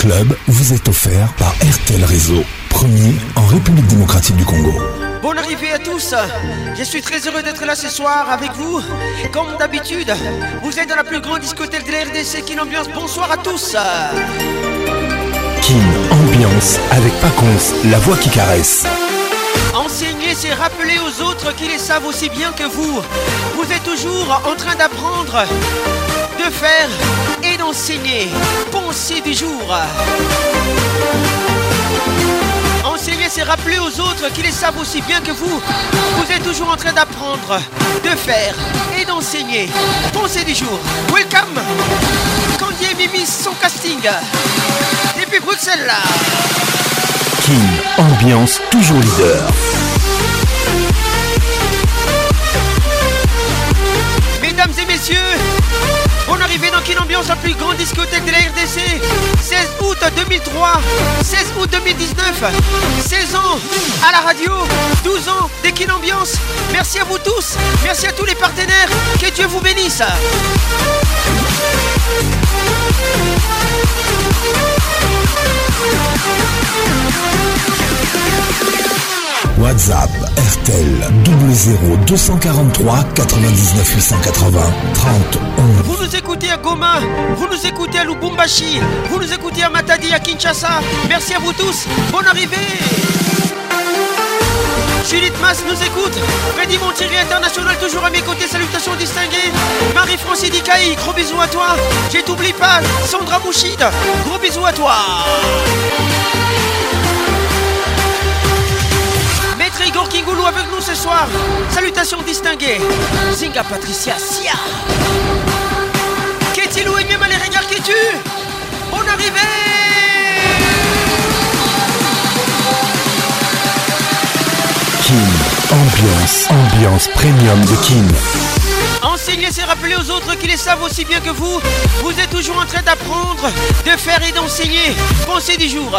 Club vous est offert par RTL Réseau, premier en République démocratique du Congo. Bonne arrivée à tous. Je suis très heureux d'être là ce soir avec vous. Comme d'habitude, vous êtes dans la plus grande discothèque de la RDC, Kin Ambiance. Bonsoir à tous. Kin Ambiance avec Paconce, la voix qui caresse. Enseigner, c'est rappeler aux autres qui les savent aussi bien que vous. Vous êtes toujours en train d'apprendre de faire et d'enseigner. Pensée du jour. Enseigner, c'est rappeler aux autres qui les savent aussi bien que vous. Vous êtes toujours en train d'apprendre, de faire et d'enseigner. Pensée du jour. Welcome. Candy et Mimi, son casting. Depuis Bruxelles, là. qui ambiance, toujours leader. Mesdames et messieurs, on arrivait dans quelle ambiance la plus grande discothèque de la RDC 16 août 2003, 16 août 2019, 16 ans à la radio, 12 ans de Merci à vous tous, merci à tous les partenaires, que Dieu vous bénisse. WhatsApp RTL 00243 99 880 30 Vous nous écoutez à Goma, vous nous écoutez à Lubumbashi, vous nous écoutez à Matadi, à Kinshasa. Merci à vous tous, bonne arrivée. Judith Mas nous écoute. Freddy Montier International toujours à mes côtés. Salutations distinguées. marie francie Dikaï, gros bisous à toi. Je t'oublie pas. Sandra Bouchide, gros bisous à toi. Igor Kingoulou avec nous ce soir. Salutations distinguées. Zinga Patricia Sia. quest et ou même les regards qui tuent On arrivait Ambiance, ambiance premium de King. Enseigner, c'est rappeler aux autres qui les savent aussi bien que vous. Vous êtes toujours en train d'apprendre, de faire et d'enseigner. Pensez du jour.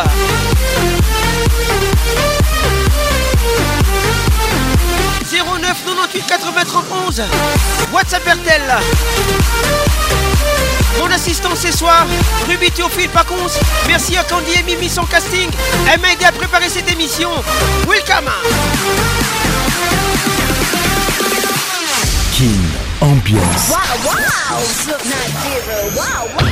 09 98 91 WhatsApp Bertel Mon assistant ce soir Ruby Théophile Pacons Merci à Candy et Mimi son casting Elle m'a aidé à préparer cette émission Welcome King Ambiance wow, wow.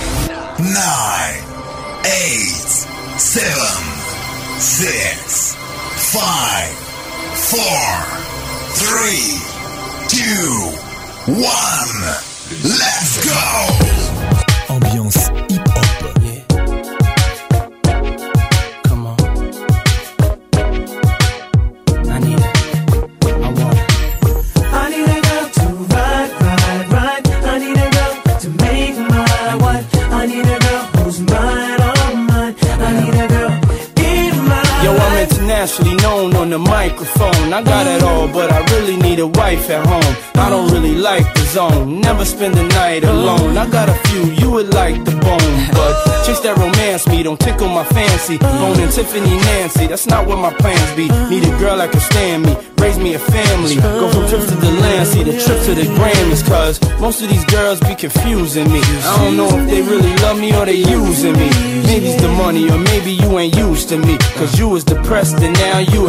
nine, eight, seven, six, five, four, three, two, one. Let's go! Ashley. on the microphone. I got it all, but I really need a wife at home. I don't really like the zone, never spend the night alone. I got a few you would like the bone, but chase that romance me, don't tickle my fancy. Boning Tiffany Nancy, that's not what my plans be. Need a girl that can stand me, raise me a family. Go from trips to the land, see the trip to the Grammys, cause most of these girls be confusing me. I don't know if they really love me or they using me. Maybe it's the money, or maybe you ain't used to me, cause you was depressed and now you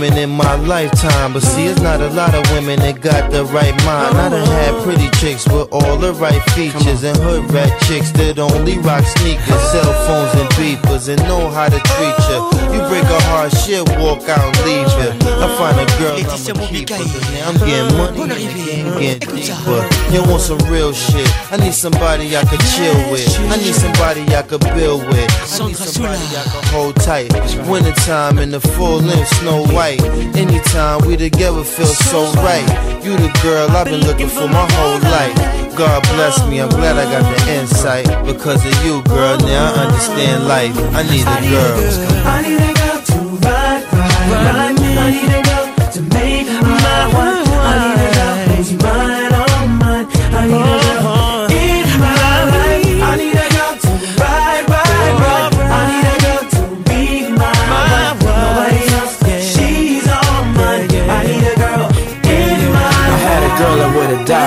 women in my lifetime. But see, it's not a lot of women that got the right mind. I done had pretty chicks with all the right features. And hood rat chicks that only rock sneakers, cell phones, and beepers. And know how to treat ya. You break a heart, shit, walk out and leave ya. I find a girl, I'm going a keeper. Now I'm getting money, I'm getting deeper. You want some real shit? I need somebody I could chill with. I need somebody I could build with. I need somebody I could hold tight. Wintertime in the full length, Snow White. Anytime we together feels so right. You the girl I've been looking for my whole life. God bless me, I'm glad I got the insight. Because of you, girl, now I understand life. I need a girl. I need a girl to ride, ride, ride. I need a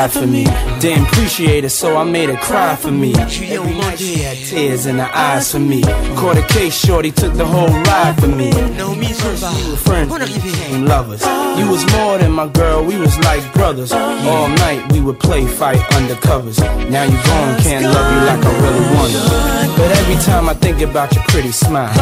die for me. Didn't appreciate it, so I made her cry for me. she had tears in her eyes for me. Caught a case, shorty took the whole ride for me. No were friends, became lovers. You was more than my girl, we was like brothers. All night we would play fight undercovers. Now you gone, can't love you like I really wanted. But every time I think about your pretty smile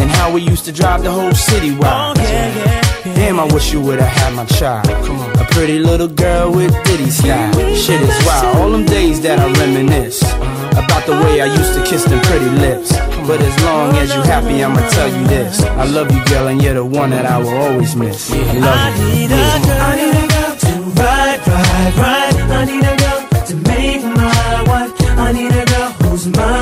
and how we used to drive the whole city wild. Oh, Damn, I wish you would've had my child. Come on. A pretty little girl with ditty style. Shit is wild. All them days that I reminisce uh-huh. about the way I used to kiss them pretty lips. But as long as you happy, I'ma tell you this. I love you, girl, and you're the one that I will always miss. I love you. I need a girl, I need a girl to ride, ride, ride. I need a girl to make my wife. I need a girl who's mine.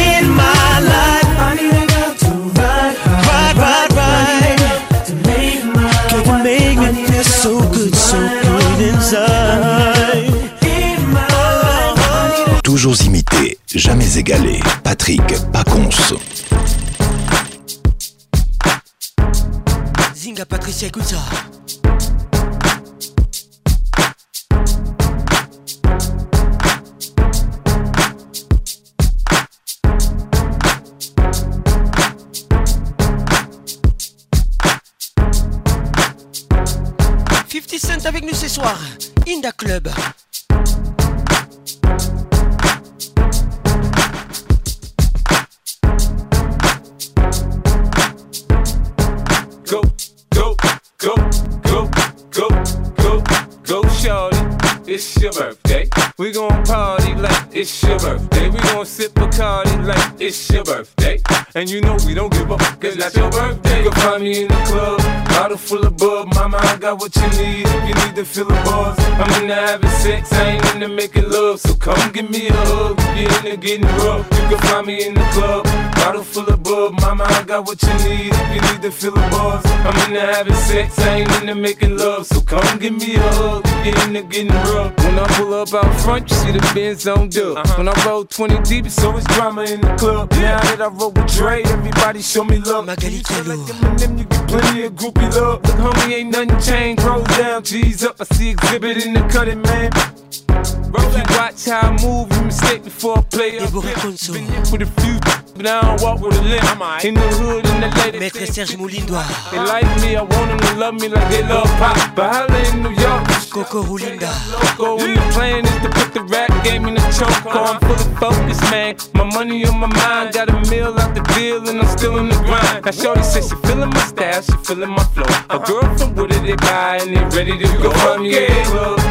toujours imité, jamais égalé. Patrick pas Zinga Patricia, écoute ça. Cent avec nous ce soir, Inda Club. it's your birthday. We gon' party like it's your birthday. We gon' sip a party like it's your birthday. And you know we don't give up, cause that's your birthday. You can find me in the club, bottle full of bub. Mama, I got what you need if you need to fill the buzz. I'm the having sex, I ain't into making love. So come give me a hug, you're into getting rough. You can find me in the club. Bottle full of bub, mama, I got what you need if you need to fill the bars, I'm into having sex, I ain't into making love. So come give me a hug if you're into getting rough. When I pull up out front, you see the Benz on dub. Uh-huh. When I roll 20 deep, it's always drama in the club. Now that I roll with Dre, everybody show me love. Margarita, you, like them, them, you get plenty of groupie love. Look, homie, ain't nothing changed. Roll down, G's up. I see exhibit in the cutting, man. Bro, you watch how I move, you mistake before I play. I've been with a few, but now don't walk with a limp. In the hood in the lady. Maître Serge Moulindois. They like me, I want them to love me like they love pop. But I live in New York. Coco Rulinda. Go yeah. the plan is to put the rap game in the choke. trunk. I'm full of focus, man. My money on my mind. Got a meal out the deal and I'm still in the grind. Now Shorty says she feeling my style, she feeling my flow. A girl from Wooded, they buy and they ready to go. From yeah.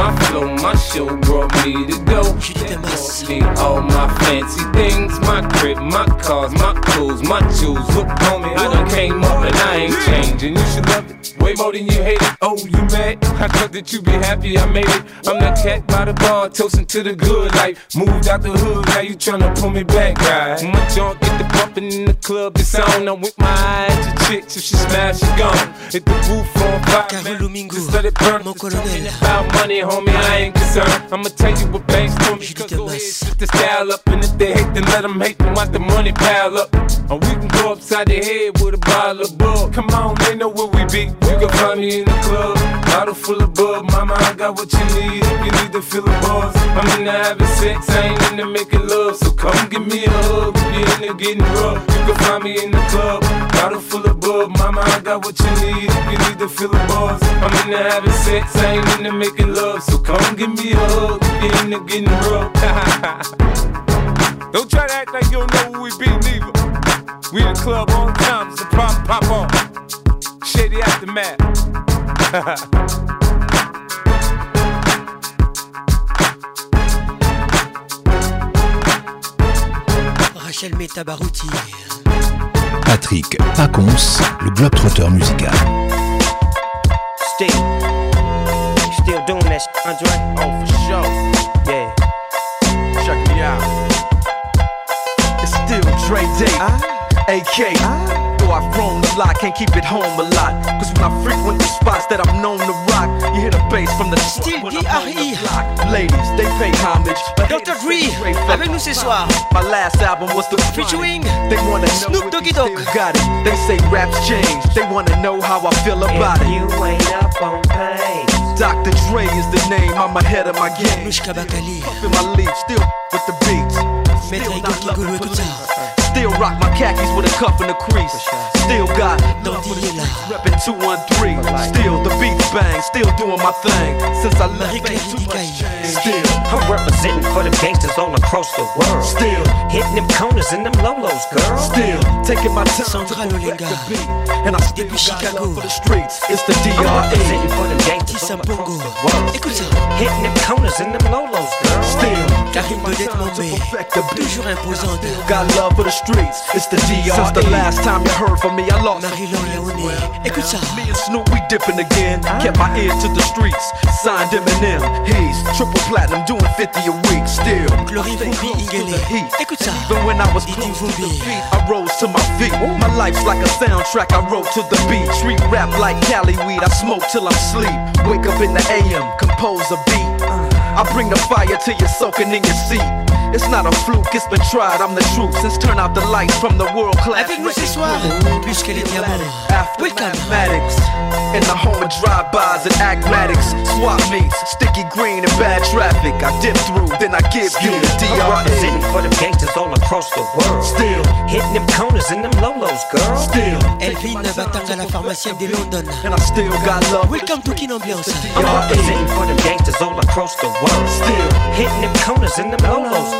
my flow, my show brought me to go. That brought me all my fancy things, my crib, my cars, my clothes, my jewels. Look on me, I done came up and I ain't changing. You should love it way more than you hate it. Oh, you mad? I thought that you be happy I made it. I'm that cat by the bar, toasting to the good life. Moved out the hood, now you tryna pull me back, guy. My junk get the bumping in the club, it's on. I'm with my eyes to chicks. If she smash, she gone. Hit the roof on fire. man, just let it burn. Mon About money, homie, I ain't concerned. I'ma tell you what banks told me. Cause go ahead, shoot the style up. And if they hate, then let them hate them. Watch the money pile up. And we can go upside the head with a bottle of booze. Come on, they know where we be. You can find me in the club. Bottle full of bug, mama, I got what you need if you need to feel the buzz. I'm in into having sex, I ain't in into making love. So come give me a hug if you're into getting rough. You can find me in the club. Bottle full of bug, mama, I got what you need if you need to feel the buzz. I'm in into having sex, I ain't in into making love. So come give me a hug if you're into getting rough. don't try to act like you don't know who we be, neither. We in the club on time, so pop, pop on. Shady aftermath. Rachel Metabarouti. Patrick Pacons, le globe-trotteur musical. Still, still doing that, Andre? Oh, for sure. Yeah. Check me out. It's still Dre Day, AK. though I've grown a lot, can't keep it home a lot. Cause when I frequent the spots that I'm known to rock, you hear the bass from the style D R E. Ladies, they pay homage. Dr. Dre, avec nous ce soir. My last album was the featuring they wanna Snoop Doggy Dogg. Got it. They say raps change. They wanna know how I feel about if it. You ain't up on pain. Dr. Dre is the name. I'm ahead of my game. Nushka my lead, still with the beats. Still not Kikolo, écoute ça. Still rock my khakis with a cuff and a crease. Still got love for the reppin' 213. Still the beats bang, still doing my thing. Since I left, ain't too much Still, I'm representing for them gangsters all across the world. Still, hitting them corners and them lolos, girl. Still, taking my time Sandra to perfect the beat. And I still got Chicago. love for the streets. It's the DRE. I'm representing for them gangsters all across the world. Still Hitting them corners and them lolos, girl. Still, Karim Bedette, mon père. Toujours imposante. Got love for the streets. It's the DRE. Since the last time you heard from for me, I lost. Now he lonely on it. Me and Snoop, we dipping again. Ah. Kept my ear to the streets. Signed Eminem. He's triple platinum, doing 50 a week still. Glory to the heat. Escucha. Even when I was close to the beat, I rose to my feet. My life's like a soundtrack, I wrote to the beat. Street rap like Cali weed, I smoke till I'm sleep. Wake up in the AM, compose a beat. Uh. I bring the fire till you're soaking in your seat. It's not a fluke, it's been tried. I'm the truth. Since turn out the lights from the world class. Avec nous ce soir, muscle et diamant. mathematics. In the home of drive-bys and agmatics. Swap meets, sticky green and bad traffic. I dip through, then I give Still, you the DRE. representing for them gangsters all across the world. Still hitting them corners and them lolos, girl. Still. LP Nabatang à la pharmacie des London. And I still got love. Welcome to Kin Ambiance. I'm representing for them gangsters all across the world. Still hitting them corners and them lolos,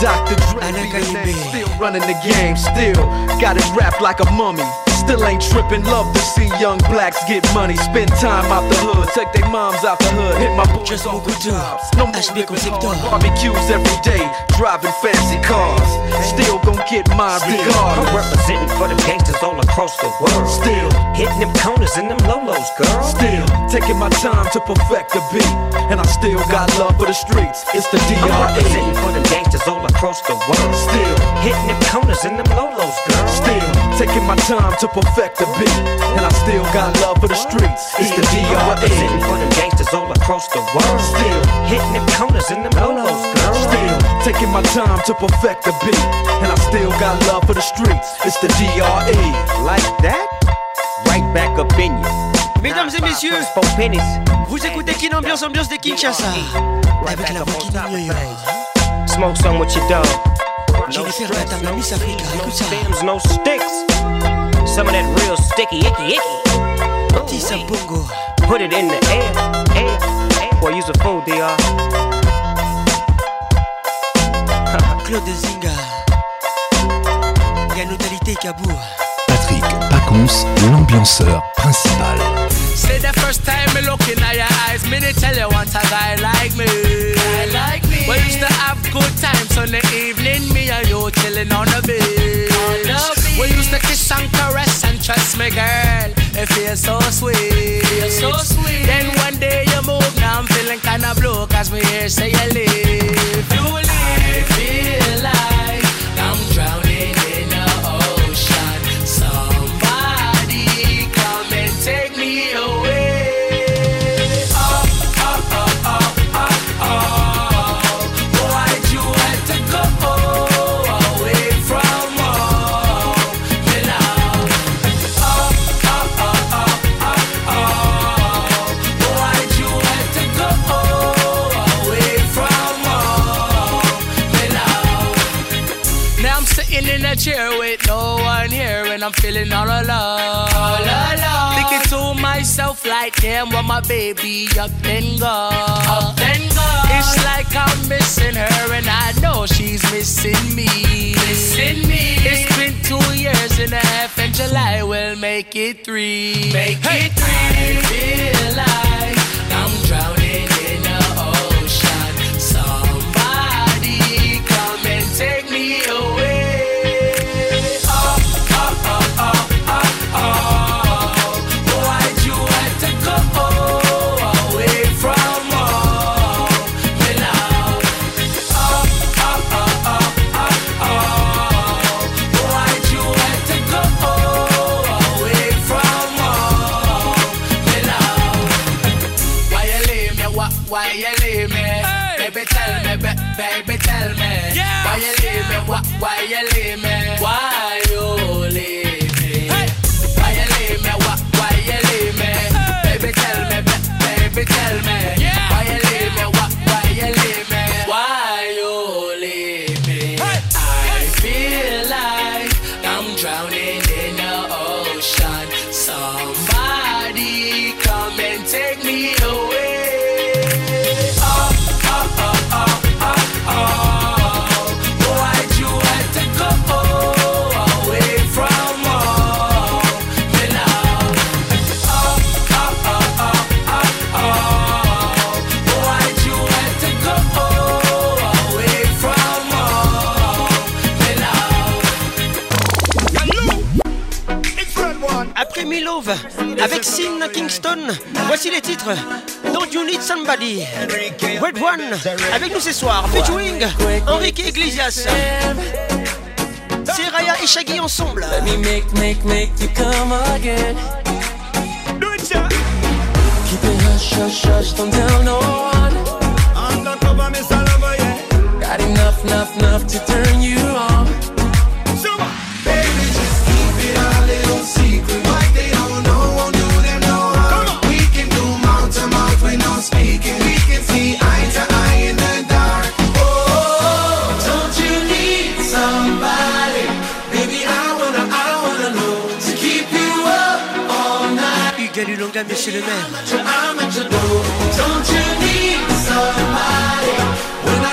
Dr. Dre, still running the game, still got it wrapped like a mummy. Still ain't tripping, love to see young blacks get money, spend time out the hood, take their moms out the hood, hit my boots Just on good jobs. No more the hard. Barbecues every day, driving fancy cars. Still gon' get my regardless. I'm representing for the gangsters all across the world. Still hitting them corners and them lolos, girl. Still taking my time to perfect the beat, and I still got love for the streets. It's the DRE. I'm representing for the gangsters all across the world. Still hitting them corners and them lolos, girl. Still taking my time to perfect beat, and I still got love for the streets. It's the D.R.E. for gangsters all across the world. Still hitting corners in the lolos, girl. Still taking my time to perfect the beat, and I still got love for the streets. It's the D.R.E. Like that? Right back up in you. Mesdames et messieurs, vous écoutez qui? Ambiance Ambiance de Kinshasa avec la voix qui Smoke some with your dog. Jennifer Batam, Miss Africa, écoute ça. No sticks. Some of real sticky, Put it in the air, use a Patrick Pacons, l'ambianceur principal. Say the first time me look in your eyes, me tell you like me. I like me. have good times on the evening, me you chilling and trust me, girl. It feels so sweet. Feel so sweet. Then one day you move, now I'm feeling kinda blue, cause me here say you leave. You leave. feel like I'm drowning. my baby up and gone. Up and gone. It's like I'm missing her and I know she's missing me. Missing me. It's been two years and a half and July will make it three. Make hey. it three. I feel like I'm drowning in avec Sin Kingston. Voici les titres Don't You Need Somebody, Red One, avec nous ce soir, featuring Enrique Iglesias. Seraya et Shaggy ensemble. Let me make, make, make you come again. Do it, Keep it hush, hush, hush, don't tell no one. I'm not Miss myself yeah. Got enough, enough, enough to turn you on. So, baby, just keep it a little secret. don't you need somebody?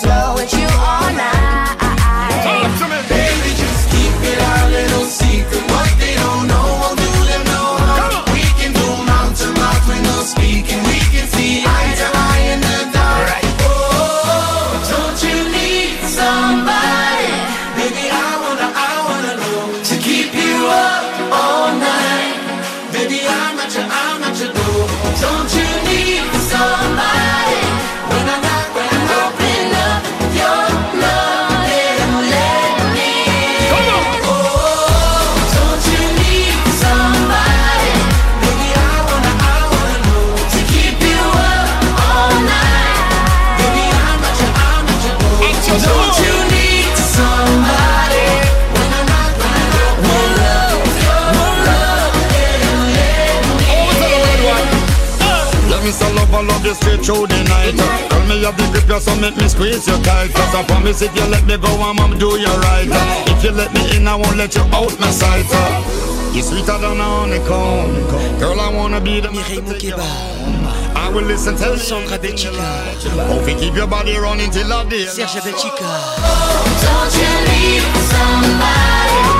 slow. through the night. Tell me you have the grip, you so make me squeeze you tight. Cause I promise if you let me go, I'm gonna do you right. If you let me in, I won't let you out my sight. You're sweeter than a honeycomb. Girl, I wanna be the man I will listen to Sandra Betchika. Oh, we keep your body running till I die. Serge Betchika. Oh, don't you leave somebody.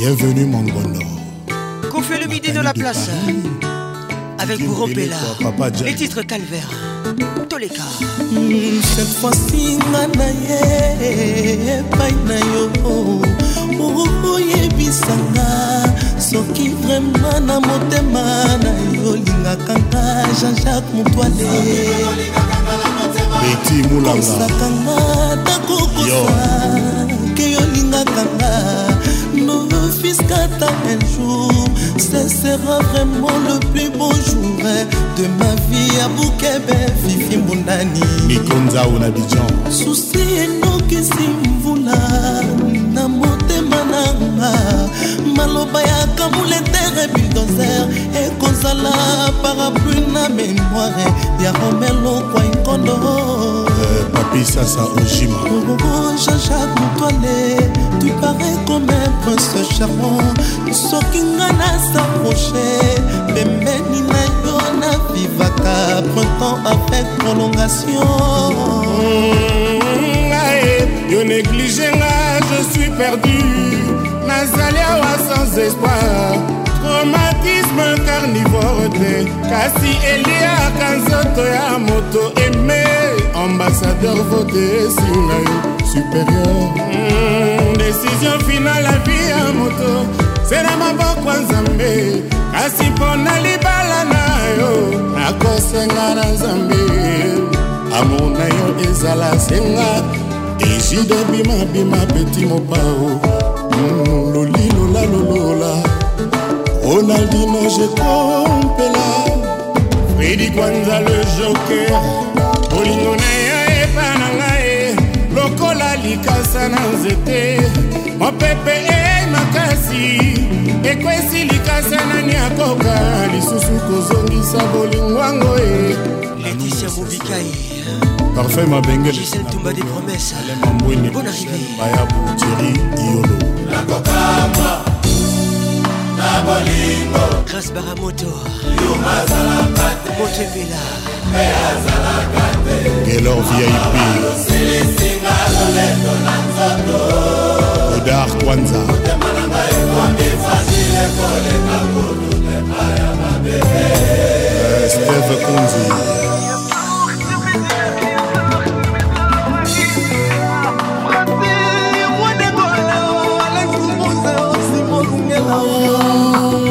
Bienvenue mon grand nord. Confie le midi de la de place. Paris. Avec Bouropela. Les titres calvaire. Toleka. Hmm, cette fois-ci, Nanaye, Painayo. oyebisanga soki vraimen na motema na yo olingaka nga jean-jacques motoalekosakanga tako kosa ke yolingaka nga quand un jour ce sera vraiment le plus beau jour de ma vie à Boukebe Fifi Mbundani mikonza ou na bidjan susi enokisi mvula na motema nanga maloba ya kamuletere buldozer ekozala parapluie na memoire ya romelo kwa inkondo papisasa ojima jean-jacques motoale tu parais comme un prince charmant soki nga nasaproche pembeni na yo na vivaka printemps avec prolongation ngae mmh, yo néglige nga je suis perdu nazali awa sans espoir traumatisme carnivore te kasi eliaka nzoto ya moto eme ambassadeur vote esinga yo supérieur mm, décision finale avi ya moto se na maboko ya nzambe kasi mpona libala na yo nakosenga na nzambe amour na yo ezala senga egide bimabima peti mopao mm, loli lola lolola ronaldino jekompela fredi kwanza le joker bolingo na yo epa na ngai lokola likasa na nzete mopepe ei makasi ekwesi likasa nani akoka lisusu kozongisa bolingwango e leticia mobikai parfait mabengeletumba de promesse mambwini bon arrivé mayabu tiri iolo nakokama na bolingo grâce baramoto yo mazalaka te moto ebela gelor vip odar kwanza euh, steve kunzi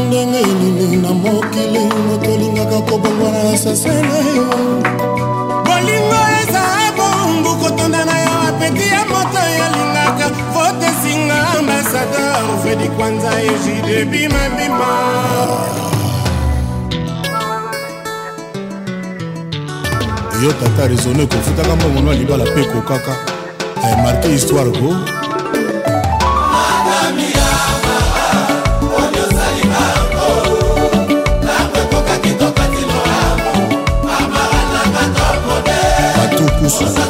ndenge nini na mokili motolingaka kobonga nasosela yo bolingo eza bombu kotonda na yo apeti ya moto yalingaka votesinga ambasador fedi kwanza ejide bimabima yo tata resone kofutaka mbongono ya libala mpe kokaka amarke eh, histoire ko Johnson.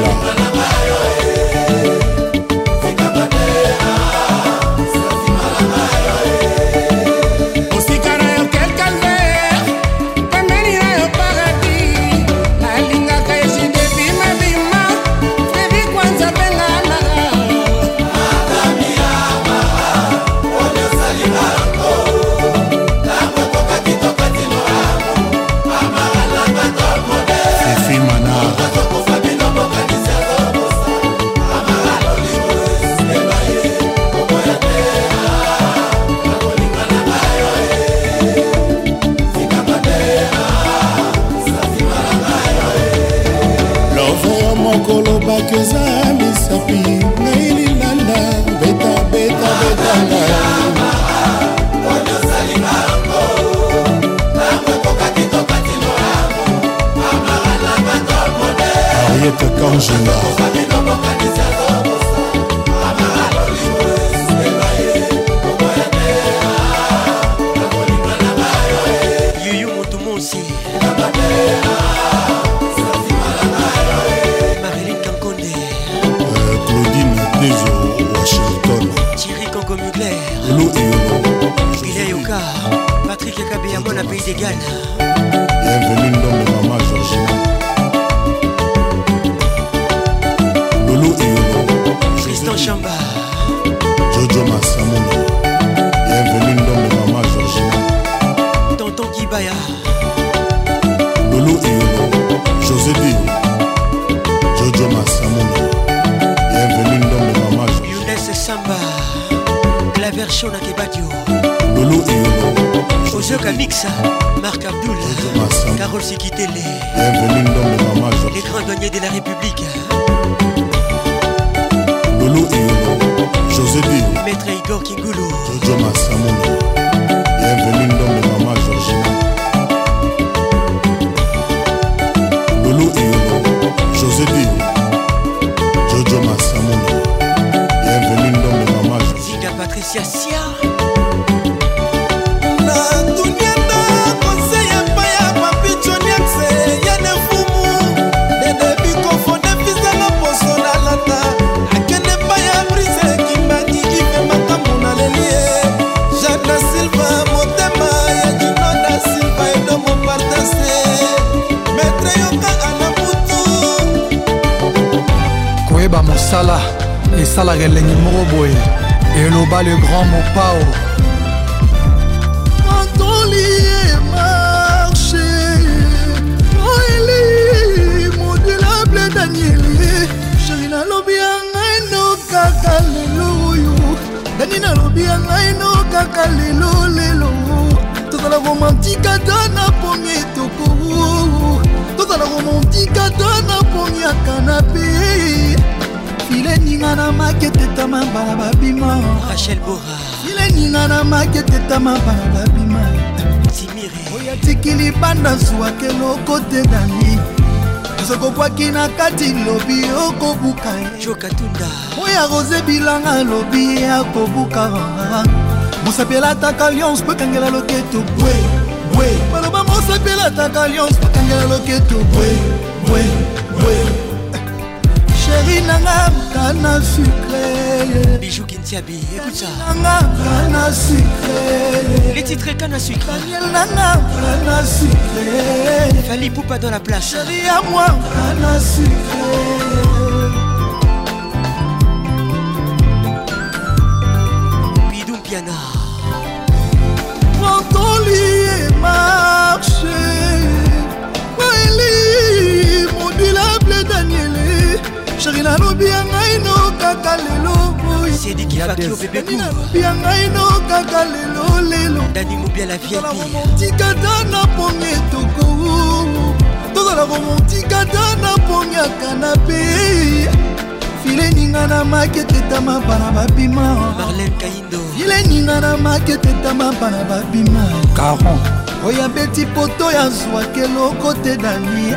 Bismillah. Ségal. Bienvenue dans maman Georgina. Loulou et Yolo. Tristan Chamba. Jojo Massamouna. Bienvenue dans maman Georgina. Tonton Kibaya. Loulou et Yolo. José Dio. Jojo Massamouna. Bienvenue dans maman Georgina. Younes Samba. Claver Shona Kebadio. Loulou et Yolo. José Kamixa. Marc Abdoul, Carole Sikitele, les grands de la République. Lolo José Maître Igor Bienvenue dans esalaka elengi moko boye eloba le grand mopao e dani nalobi ya ngai no kaka lelo lelo tozala romantika ta na pongi etoko tozala romantika ta na pongi ya kanape file ninga na maketetama bana babima rachel bora file ninga na maketetama bana babima timire oyo atikili banda zwwaka eloko te dani sokokwaki na kati lobi okobuka jokatunda oyo arose bilanga lobi akobuka mosapelataka lyonse po ekangela loketo bwe bwe baloba mosapelataka lyonse po ekangela loketo bwe bwe nanga kana sucre bijou kintiabi écoute ça nanga kana sucre les titres kana sucre Daniel nanga kana sucre Fali Poupa dans la place chérie à moi kana sucre Bidou Piana soki nalobi ya ngai no kaka lelo boyalobi ya ngai no kaka lelo lelomontikata na pongi etoko tozala komontikata na pongi ya kanape fileninga na maketetama bana babima fileninga na maketetama bana babima oya beti poto ya zwaka eloko te danie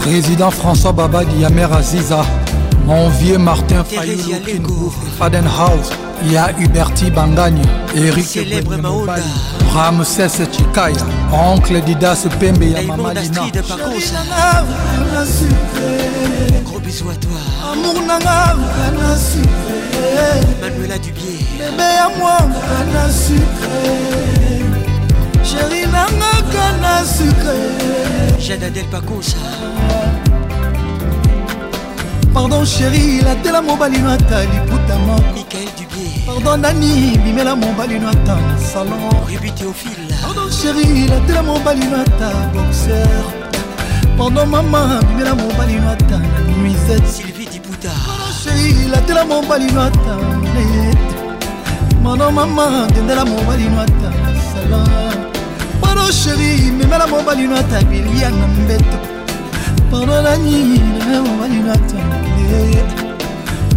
Président François Babadi, Yamer Aziza, mon vieux Martin Fayoulou, Faden House, Ya Huberti Bangagne, Eric Ramsès Chikaya, Oncle Didas Pembe ya Mamalina. Gros bisous à toi. Amour nanga, Manuela Dubier. Bébé à moi, sucré. sheri nangaka na sucre jadadel pakosa pardon sheri latela mobali no ata liputama mikael dubie pardon nani bimela mobali no ata na salon rubi théophile pardon sheri latela mobali no ata boxer pardon mama bimela mobali no ata na nuisette sylvie diputa pardon sheri latela mobali no ata net mano mama tendela mobali no ata sheri memela mobali no atabili ya na mbeto pardonani memela mobali no atabili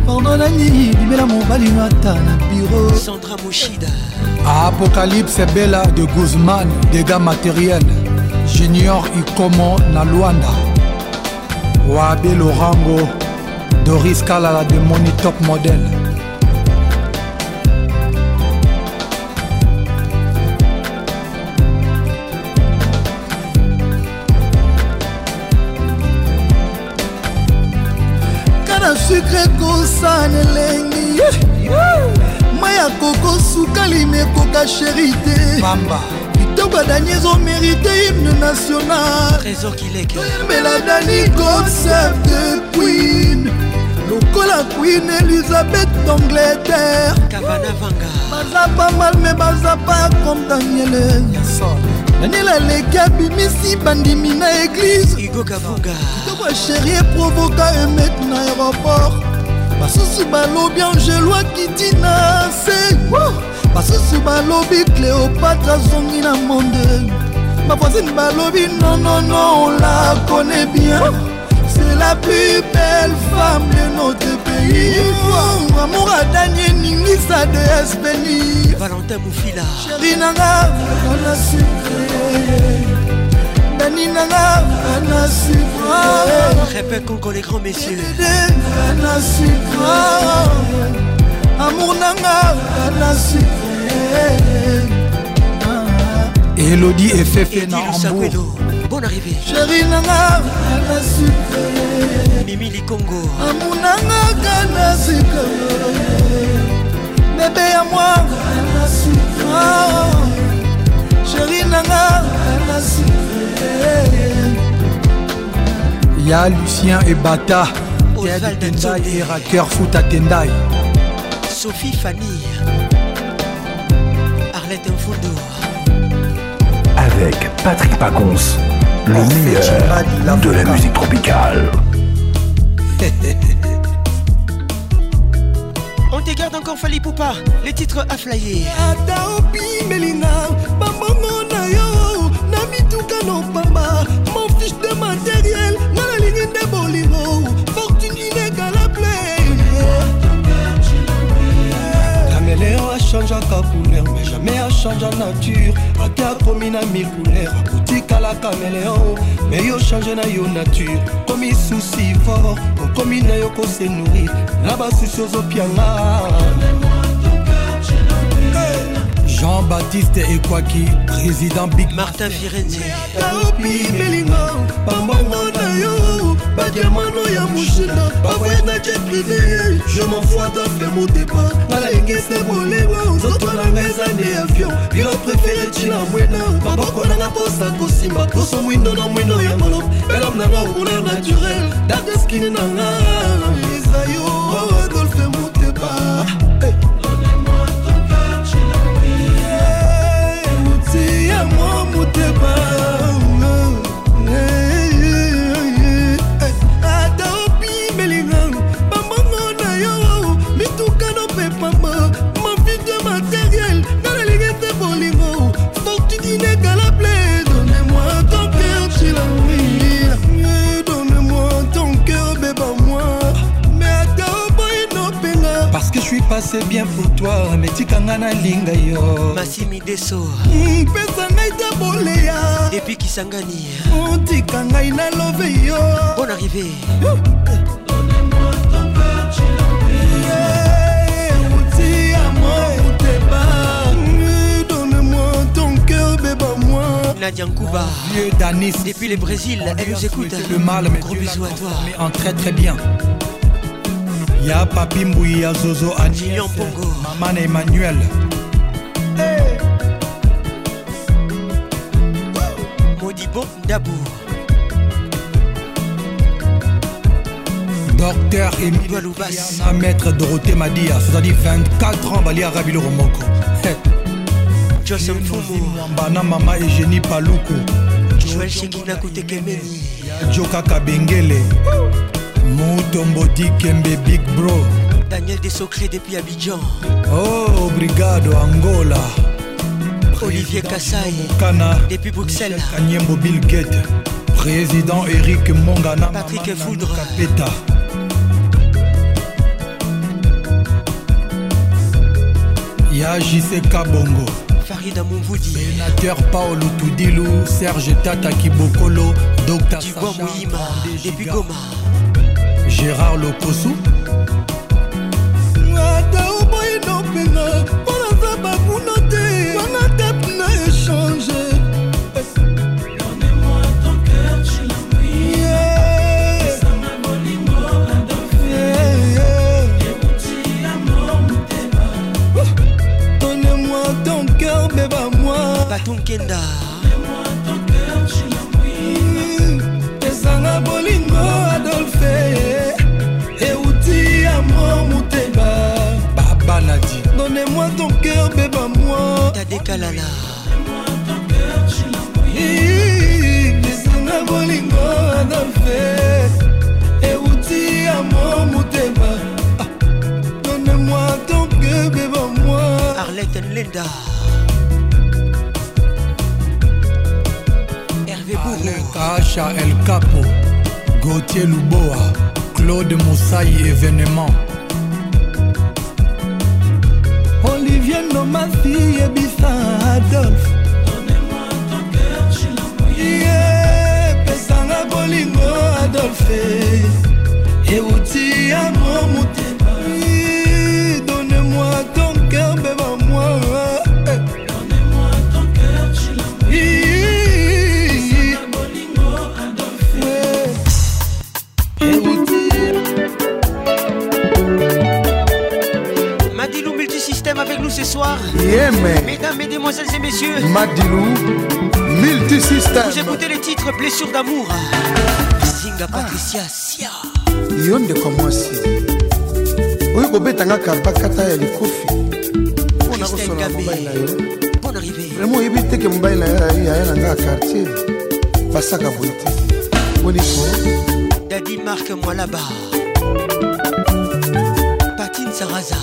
pardonani bimela mobali no ata na biro sandra moshida apocalypse bela de guzman dégâts matériel junior ikomo na lwanda wabe lorango doris kalala de monitop modèle mosana elengi mai akoko sukalime ekoka sheri te kitoko ya dani ezomerite hymne nationaltoyembela dani concept de queen lokola queen elizabeth d'angleterre baza pa mal me baza pa comme daniele daniel aleki abimisi bandimi na eglize kitoko ya sheri eprovoka emet na aéroport basusu balobi angelwaki tina se basusu balobi cléopatre azongi na monde bavoisine balobi nonono on la connaît bien c'est la plus belle femme de notre pays amour adanie ningisa de espeni valentin mofila sheri nanga na sucre nani nanga ana sucre répète conco les grands messieurs ana sucre amour nanga ana sucre elodie effefe na hambourg bonne arrivée chéri nanga ana sucre mimi likongo amour nanga kana sucre bebe ya mwa ana sucre chéri nanga ana sucre Y'a Lucien et Bata, Ted Tendai et Racker Foot Sophie Fanny, Arlette Infondo. Avec Patrick Pacons, le meilleur de la musique tropicale. On te encore Fali Poupa, les titres à flyer. changeaka couleur mais jamais achangea nature ate akomi na mille couleur akotikalaka meleo me yo change na yo nature komi susi fort okomi na yo kose nourrir na basusi ozopianga Jean-Baptiste Ekwaki, président Big Martin Firenze. Kaopi Belingo, Pambongo na yo, Badiamano ya Mouchina, Bavoye na jet privé, je m'envoie d'offre mon départ. Nalenge se bolengo, Zoto na ngeza ni avion, Pilote préféré Chila Mwena, Maboko na na posa kosimba, Poso mwindo na mwindo ya malop, Elam na nga couleur naturelle, Dada skin na nga. c'est bien pour toi metika nga nalinga yo masimi deso mpesa mm, ngai ta boleya epi kisangani otika mm, ngai nalove yo bon arrivé mm, Nadia Nkouba Vieux Danis Depuis le Brésil, elle nous écoute Le mal, mais gros bisous à toi Mais en très très bien ya papi mbui ya zozo agnès maman emmanuel hey. modibo ndabu docteur ma maître Dorothée Madia cest dit 24 ans bali arabilo romoko hey. Joseph Fumo Mbana Mama Génie Paluku Joel Shekina Kutekemeni Joka Kabengele oh. Moutombo Dikembe Big Bro Daniel Desocré depuis Abidjan Oh Brigado Angola Olivier Kassai Kana depuis Bruxelles Kanyembo Bill Gates Président Eric Mongana Patrick Foudre Capeta Yajise Kabongo Farid Sénateur Paolo Toudilou Serge Tata Kibokolo Docteur Sacha Depuis Goma gérard lokosu ata oboyino mpenga mpo naza bakuna te wana tep na échange Baton Kenda ton cœur, bébé, moi. T'as décalé là. Donne-moi ton cœur, je l'as Ii, mais c'est un bolingo en l'envers. Et ou t'y à moi, mon débat. Donne-moi ton cœur, bébé, moi. Arlette Linda Hervé Bourou, Kacha El Capo, Gauthier Louboa, Claude Moussaï événement. Vieno Mathi yebisa Adolf pesanga bolingo Adolphe euti ya momutu ce soir. Yeah, Mesdames, mesdemoiselles et messieurs. Madilou, multisystème. Vous écoutez le titre Blessure d'amour. Singa ah. Patricia ah. Sia. yonde Oui oyo kobetanga kapakata ya kata kofi. nakosola mobali na yo arrivée. Vraiment, évitez que na yo aya na nga ya quartier basaka boye Daddy marque moi là-bas. patine saraza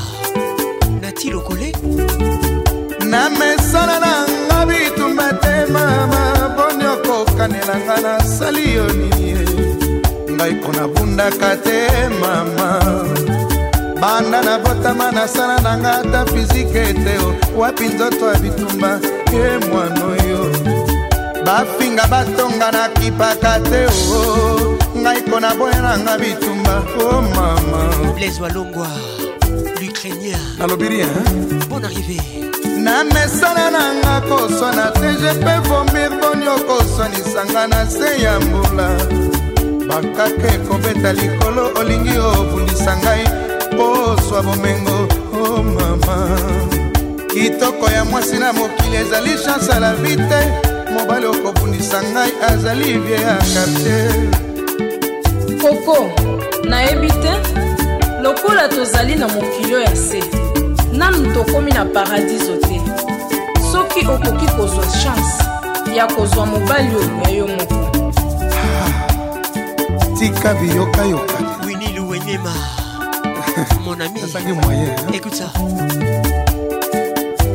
neti lokole na mesana na nga bitumba te mama mponi okokanela nga nasali yo nini ngai mpo nabundaka te mama banda na botama nasala na nga ata fizike ete wapi nzoto ya bitumba ye mwana oyo bafinga batonga na kipaka te o ngai mpo naboyelanga bitumba o oh, mama bleswalongwa craignien nalobi rien bon arrivé na mesala na nga koswana te je pe vomir mponi okosonisanga na se ya mbula bakaka ekobeta likolo olingi obundisa ngai e ozwa bomengo o oh, mama kitoko ya mwasi na mokili ezali chanse ala vi te mobali okobundisa ngai e azali vie ya kartier koko nayebi te lokola tozali na mokili ya se nanu tokómi na paradiso te soki okoki kozwa chance ya kozwa mobali oyo ya yo moko ah, tika biyokayoka wini luwenema mon ami écoute ça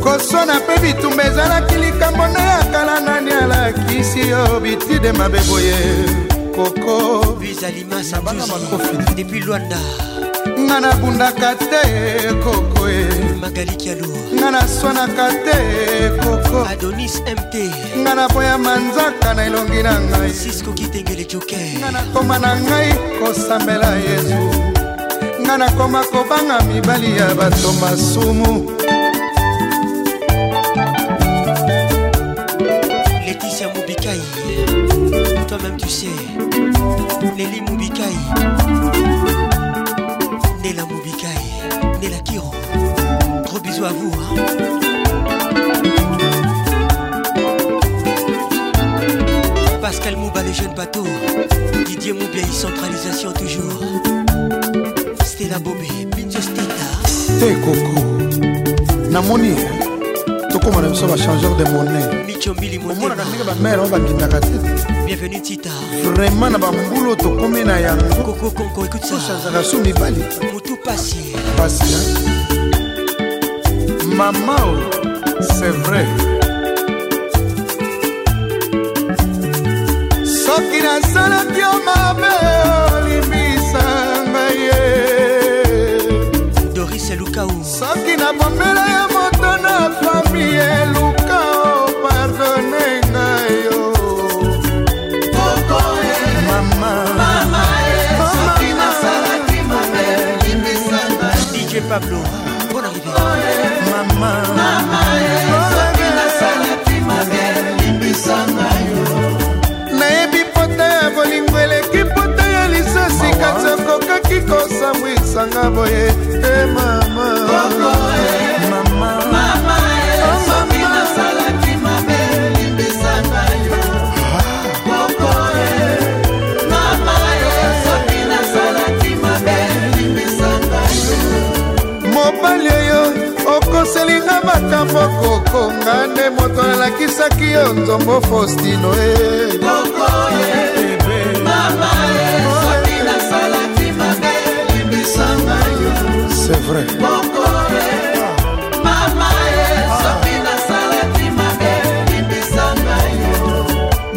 kosona mpe bitumba ezalaki likambo nde ya kala nani alakisi yo bitide mabe boye koko bizalimasabakofi depuis lwanda nga nabundaka te koko e magalikialo nga naswanaka te koko adonis mt nga naboyama nzaka na elongi na ngai sisko kitengele joker nga nakoma na ngai kosambela yesu nga nakoma kobanga mibali ya bato masumu leticia mobikai toi-même tu sais leli mobikai à vous. Pascal Mouba, les jeunes bateaux. Didier Moubia, centralisation toujours. Stella Bobé, Binzo Steta. Hey Coco, Namoni, tokoma na biso bachangeur de monnaie omona ndenge bamere oyo bakendaka te vraimen na bambula tokomi na yango tochanzaka so mibali pasi Maman, c'est vrai. soki nasalaki yo mabe olimisanga ye doris lukau soki nabombela ya moto na fami eluka opardone oh, nga yo mama mama eh, soki nasalaki mabe olimisanga dije pablo mama eh, soki nasalaki mabe limbisanga yo nayebi pota ya bolingo eleki pota ya lisasi kasi okokaki kosambwisanga boye te eh, mama eh. makambo kokonga nde moto alakisaki yo nzombo faustino e c'est vrai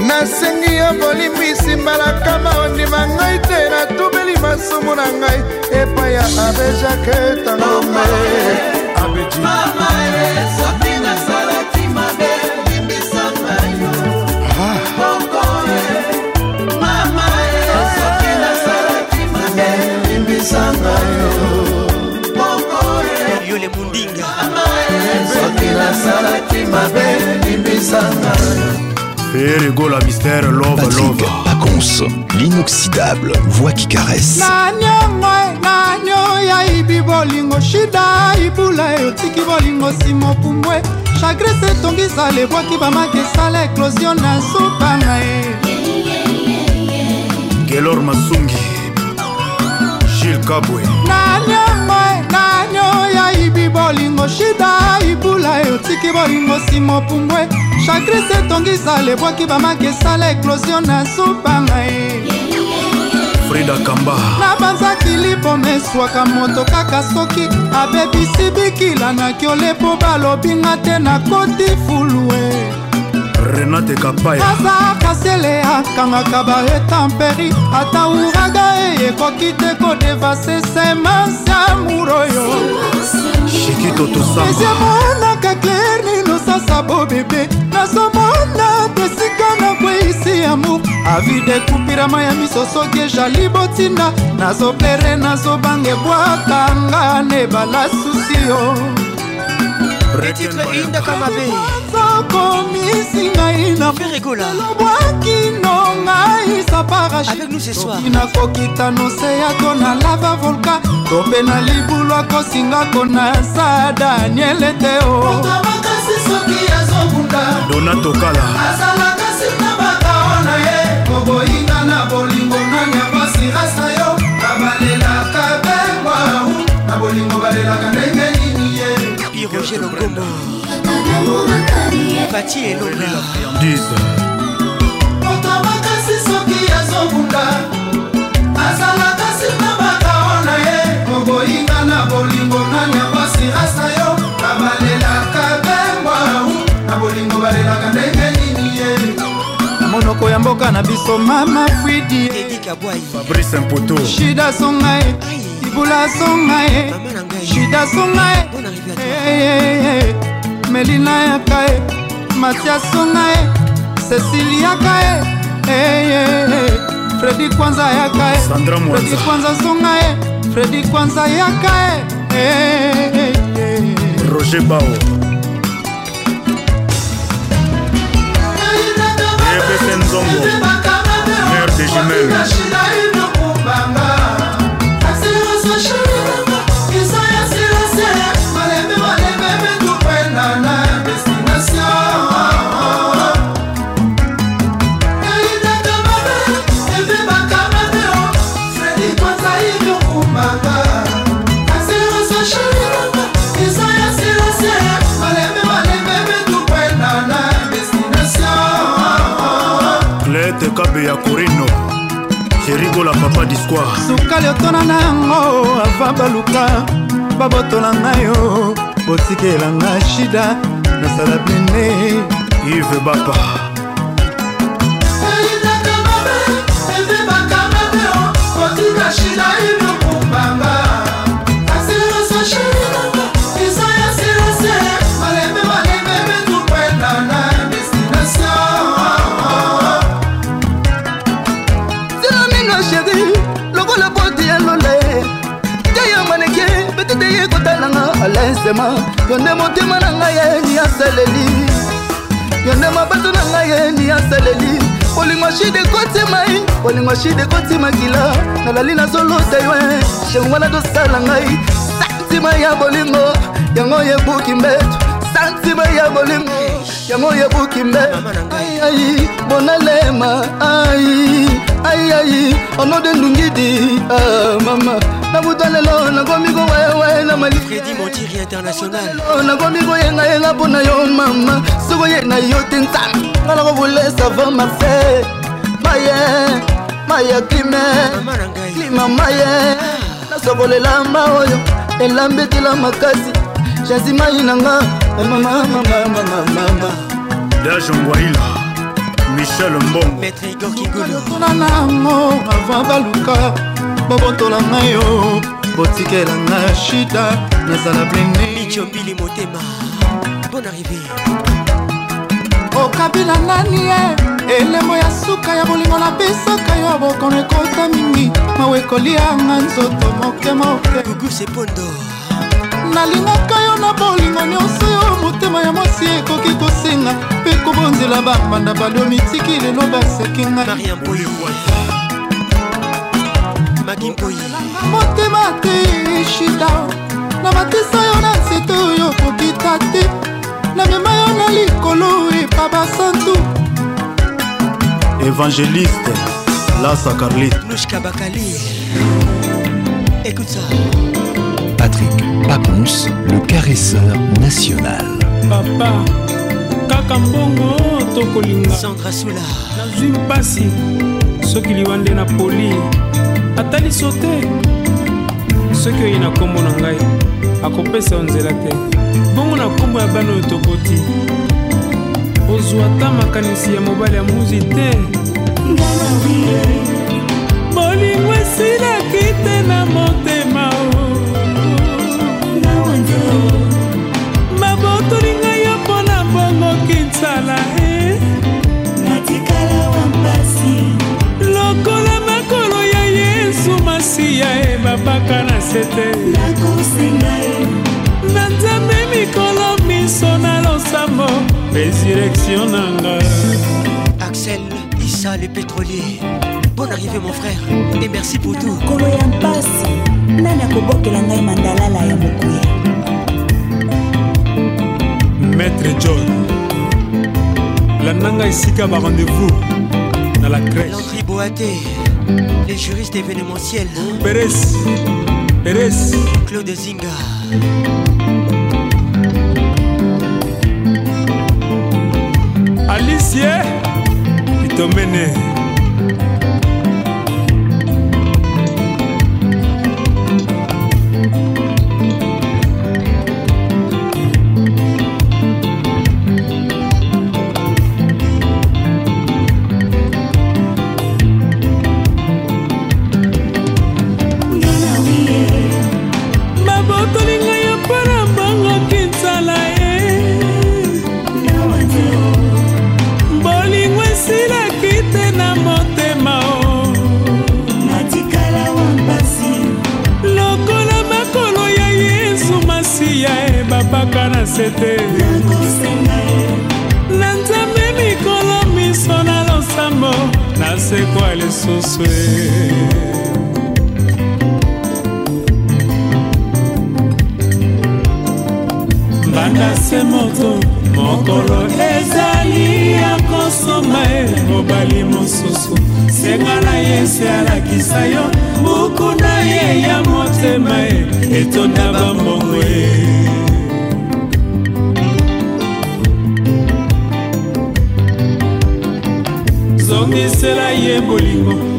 nasengi yo bolimbisi mbalakama ondima ngai te natubeli masumu na ngai epai ya abe jake tangome abeji mama esoki nasalaki mabe limbisanga yo ah. bongo e, mama esoki nasalaki mabe limbisanga yo bongo e, yole mundinga mama esoki nasalaki mabe limbisanga yo Et rigola mystère love Patrick love Pacons, l'inoxydable voix qui caresse naniongo nanio yayibi bolingo shida ibula eyotiki bolingo nsima opumbwe chagrese etongisa lebwaki bamaki esala eklosio na nsuka na ye gelor masungi gile kabwe nanio bolingo shida ibula eotiki bolingo nsima opumbwe chakris etongisa lebwaki bamaki esala eklosio na subanga e frida kamba nabanzaki lipome eswaka moto kaka soki abebisi bikila na kiole mpo balobinga te nakoti fulue eh. renate kapayaasa kasele akangaka baetamperi ata uraga e ekoki te kodevase semence amour oyo ezmonaka klerni nosasa bobebe nazomona tesika na bweisi amour avide ekupirama ya miso soki ezali botinda nazoplere nazobanga ebwakanga nebala susi yo etitre inda kamabeakokomisi ngai naferegolabwaki no ngai saparachi nakokita nose yako na lava volka tombe na libulu akosingako na sa daniel te o donato kala azalaka sina bakao na ye koboyinga na bolingo nani apasi rasa yo babalelaka bengwa na bolingo balelaka ndengeni Roger Lokomo Pati Elona moto makasi soki azobunda azalaka nsima bakao na ye okoyinga na bolingo nani apasi asa yo na balelaka bembwau na bolingo balelaka ndenge nini ye na monoko ya mboka na biso mama fridi edikabwai fabrice mpoto shida songai e. bula songa ye juda songa ye melina yaka ye matia songa ye cecili yaka ye fredi kwanza yaka ye fredi kwanza songa ye fredi kwanza yaka ye roger bao ebesenzongo mer de jumelle mokabe ya korino serikola papa discoire sukali otona na yango ava baluka babotola ngai yo botikelanga shida nasala bine ive bapa shida ive alainsema yo nde motema na ngai yeni aseleli yo nde mabato na ngai yeni aseleli bolingo shide kotimai bolingo shide kotimakila nalali nazolota yo eh. shengo wana tosala ngai santima ya bolingo yango yebuki mbeto santima ya bolingo yango yebuki mbeto ayai bonalema ai aiai onode ndungidi ah, mama nakuta lelo nakomi kowayawaye na malifredi montiri international nakomi koyengayenga mpo na yo mama soko ye na yo te nzambe nga na kobolesa va marseille maye maye klime klima maye ah. nasokolela ma oyo elambetela makasi jasimai nanga eh, mamamamamamamama dajongwaila michel mbongo maître igor kigolo tonanango avant baluka bobotola ngai yo botikela nga shita nazala blenebili motema bon arrivé okabila nani ye elembo ya suka ya bolingo napesaka yo bokono ekota mingi mawe ekolianga nzoto mokemoke gugusepondo nalingaka yo na bolingo nyonso yo motema ya mwasi ekoki kosenga mpe kobonzela bambanda balio mitiki lelo baseki ngai mamaki mpoi motema te shida na matisa yo na nzete oyo kokita te namema yo na likolo epa basantu évangéliste lasa carlit nushka bakali écoute ça patrick pacons le caresseur national papa kaka mbongo tokolinga sandra sula nazwi mpasi soki liwa nde na poli ataliso te soki oyi na nkombo na ngai akopesa yo nzela te bongo na nkombo ya bana oyo tokoti ozwa ata makanisi ya mobali ya muzi te bolingo esilaki te na nakosi ya ye babaka na se te na nzambe mikolo miso na losambo résurrection nanga axel isa le pétrolier bonne arrivée mon frère et merci pour tout kolo ya mpasi nani akobokela ngai mandalala ya mokuya maître john landanga esika ba rendez-vous na la crèche landri boate Les juristes événementiels. Pérez. Pérez. Claude Zinga. Alicia. Itomene. bolingo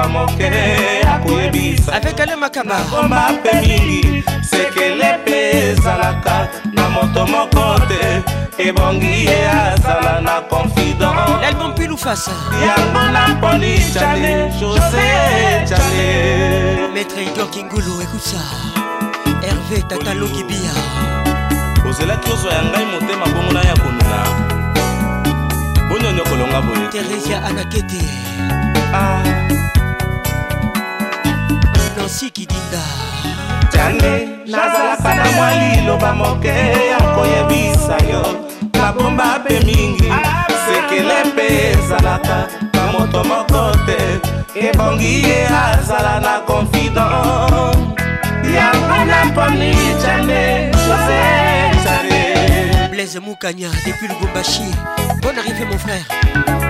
liloba moke ya koyebisa avekale makama ngomba mpe mingi sekele mpe ezalaka na moto moko te ebongi ye azala na confident lalbum pilufasa yango na mponi chane jose chane maître idor kingulu ekuta herve tataloki bia ozelaki ozwa ya ngai motema bongo na ya konuna bonyonyo kolonga boye teresia anakete ah. merci kidinda jange nazalaka na mwa liloba moke ya koyebisa yo nabomba mpe mingi sekele mpe ezalaka bamoto moko te ebongi ye azala na konfidan yango na mponi jange jose jane blaise mukanya depuis lubumbashi bon arrivé mon frère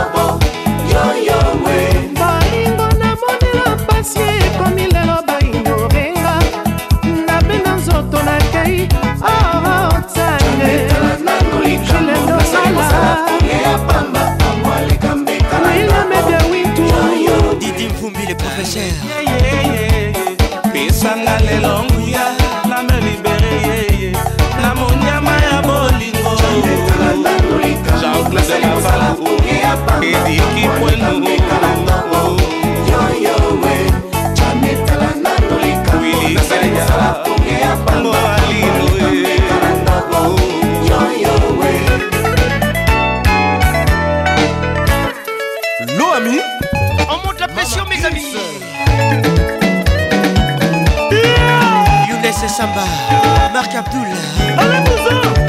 didi mvumbi le professeur pesanga lelo nguya lame libere na monyama ya bolingo jean-claude lavala ediki pwenu wilisa Samba Marc Abdoul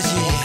Fantasie.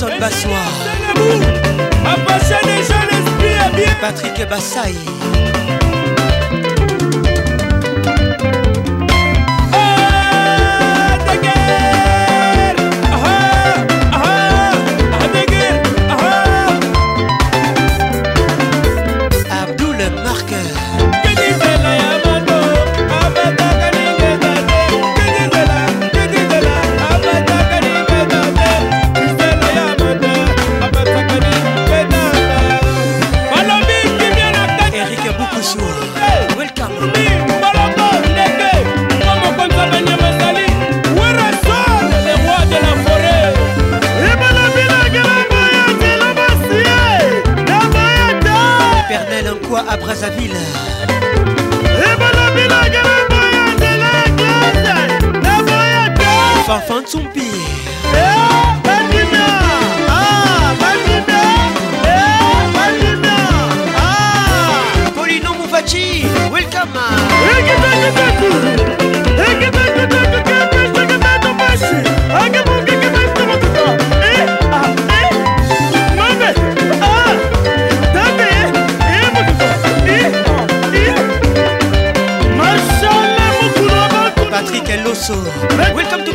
Nelson Bassoir Patrick Bassaï ntsumpi bandimia bandimia bandimia polino mufaci welcome Patrick Eloso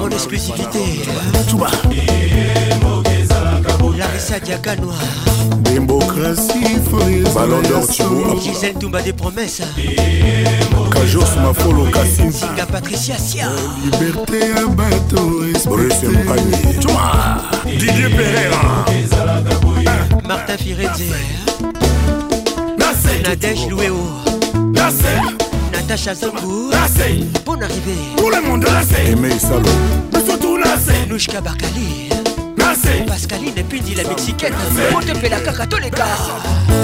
en exclusivité hein. Larissa Diakanoa Ballon d'or Gisèle Toumba des promesses Kajos hein. ma Kassim Singa Patricia Sia Liberté à bateau Mpani Didier Pereira Martin Firenze hein. Nadège Louéo Natacha Zankou Bonne arrivée Tout le monde lassé Aimé Salo Surtout lassé Nouchka Bakali Lassé Pascaline et Pindi la Mexicaine tous les Toleka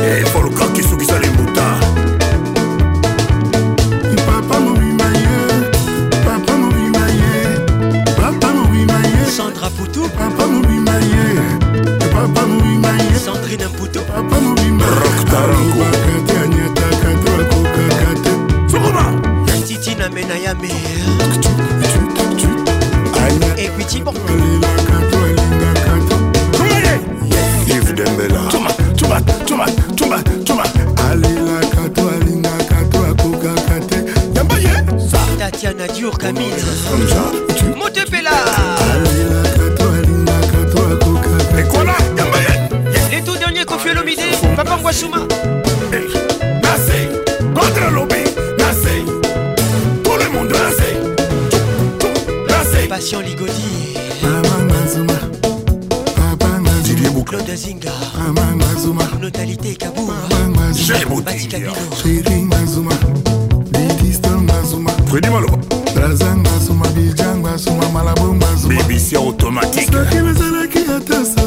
Et Folokaki Sukisa les moutards Papa Moubimaye Papa Moubimaye Papa Moubimaye Sandra Poutou Papa Moubimaye Papa Moubimaye Sandrine Poutou Papa Moubimaye Rock Tarangou yame na yame ekuiti bon ive dembela tuma tuma tuma tuma alelaka to alingaka to akokaka te yamba ye tatiana dior kamine motepela alelaka to alingaka to akokaka ekola yamba ye leto dernier kofiolomide papa ngwasuma Christian Ligodi Didier Bouc Claude Zinga Notalité Kabou Bati Kabilo Freddy Maloba brazanga suma bijangwa suma malabungwa suma bebisi automatique soki nazalaki ata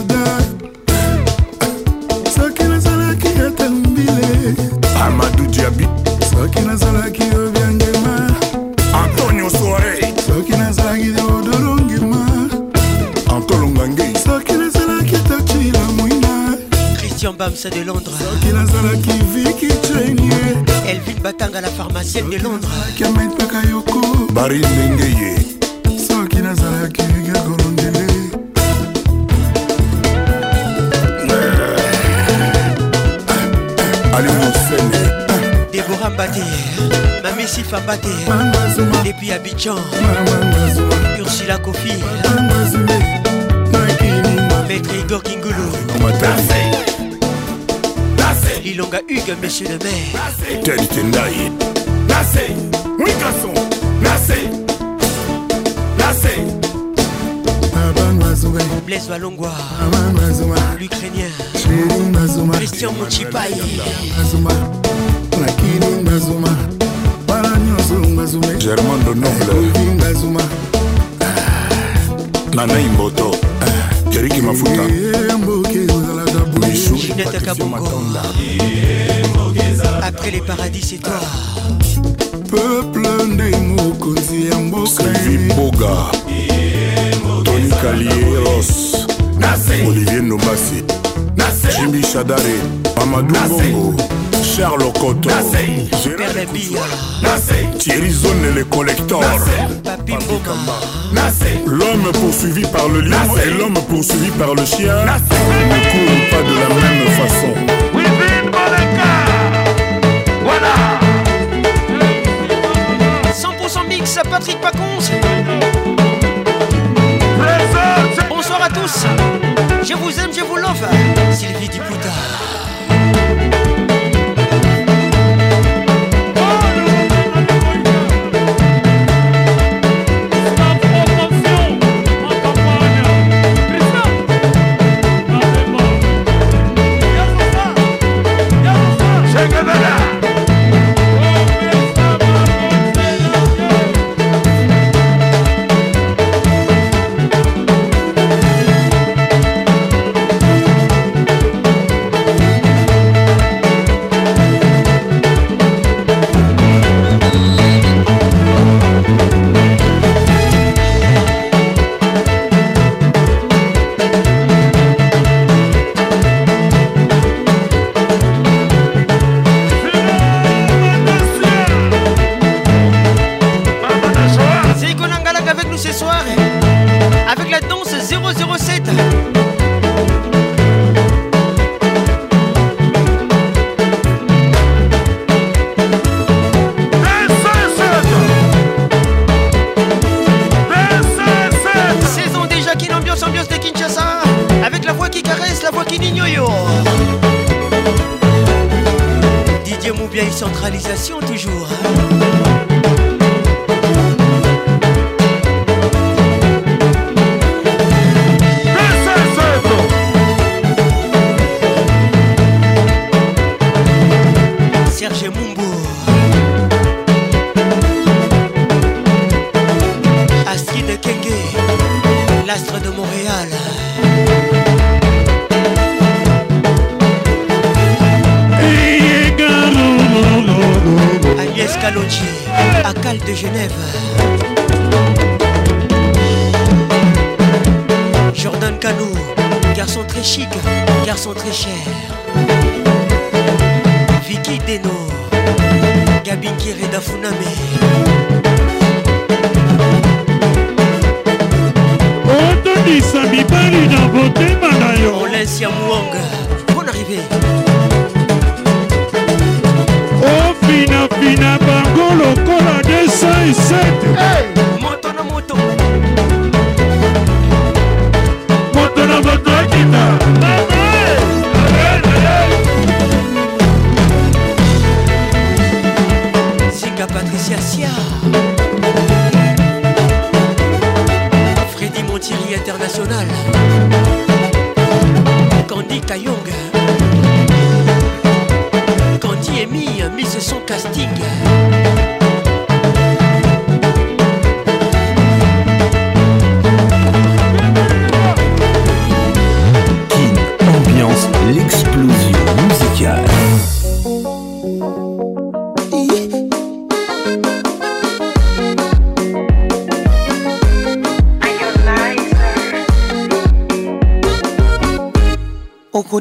Ramsa de Londres soki nazalaki viki chenie elvin batanga la pharmacienne de Londres ametaka yoko bari ndenge ye soki nazalaki gakolongele eh, eh, eh, alimosene debora mbate mamisifa mbate depuis abidjan ursula kofi maître igor kingulu bilonga hugue monsieur le maire tel tendai nase mwikaso nase nase blaise walongwa l'ukrainien christian mochipai nakini ngazuma bala nyonso ngazume germain de noble ngazuma nanai mboto ah. eriki mafuta mboke Après les paradis, c'est toi. Peuple des mokonzi ya mboka Boga Tony Kalieros Olivier Nomasi Jimmy Chadare Amadou Bongo Charles Coto Thierry Zone les Collecteurs. L'homme poursuivi par le lion et l'homme poursuivi par le chien ne courent pas de la même façon. Voilà 100% mix à Patrick Paconce. Bonsoir à tous. Je vous aime, je vous love. Sylvie tard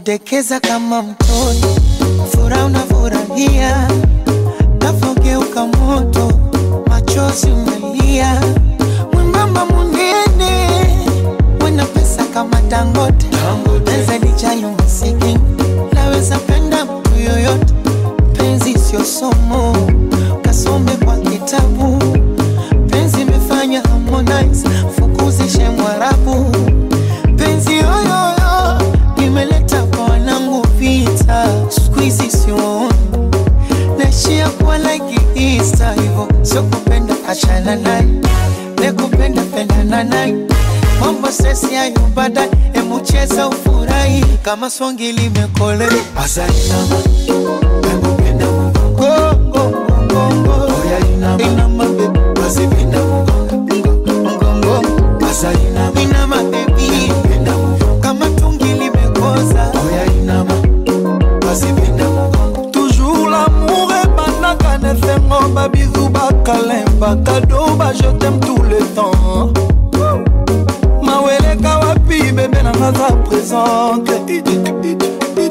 kudekeza kama mtoto, furaha unafurahia, nafogeuka moto, machozi umelia, mwembamba munene, wena pesa kama Dangote, pesa lijayo masikini, naweza penda mtu yoyote, penzi sio so achana naye, nekupenda pendana naye, mambo sesi hayo baadaye, emucheza ufurahi kama songi limekole azainama, nakupenda mgongo, oh, oh, oh, oh, oh. Oya inama, inama. bakado bajetem tout le temps maweleka wapi bebe nanga aza présente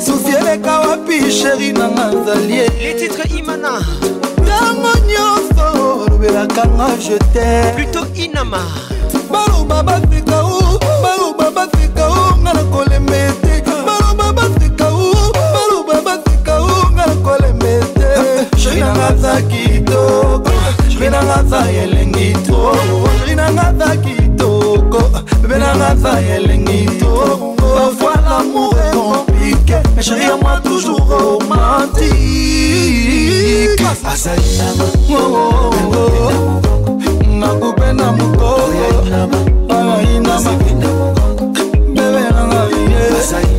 susi eleka wapi sheri nanga azalie ntango nyonso olobelakanga jetem balobaba nanga za elengi tongo sheri nanga za kitoko bebe nanga za elengi tongo parfois l'amour est compliqué mais chéri à moi toujours romantique azali nanga nakupe na mokolo ayinama bebe nanga ye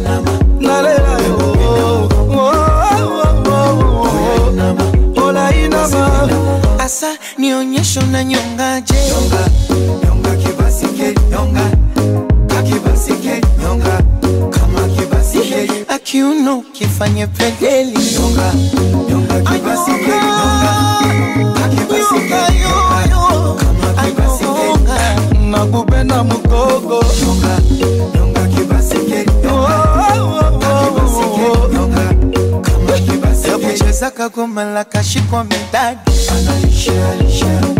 na nyonga je nyonga nyonga kibasike nyonga kakibasike nyonga kama kibasike akiuno kifanye pedeli nyonga nyonga kibasike nyonga kakibasike nyonga kama kibasike nakube na mugogo nyonga nyonga kibasike yakuchezaka kumalaka shikwamidadi anaisha isha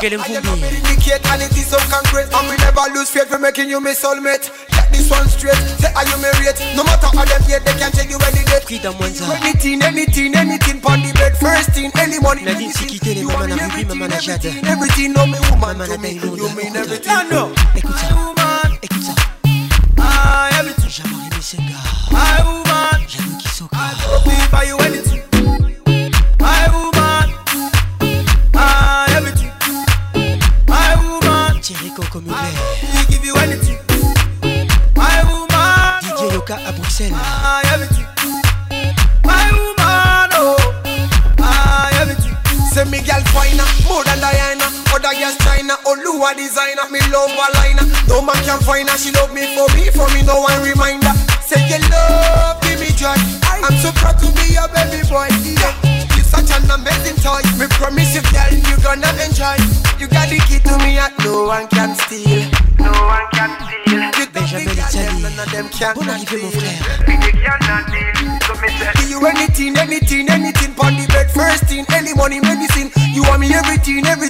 get them for me. I indicate and it is so concrete. And we never lose faith for making you my soulmate. Get this one straight. Say are you married? No matter how them get, they can't tell you any date. Quit them once. Anything, anything, anything. Pon the bed, first thing, any money. Nadine Siki tell him, man, I'm free, man, I'm shatter. Everything, no me woman to me. You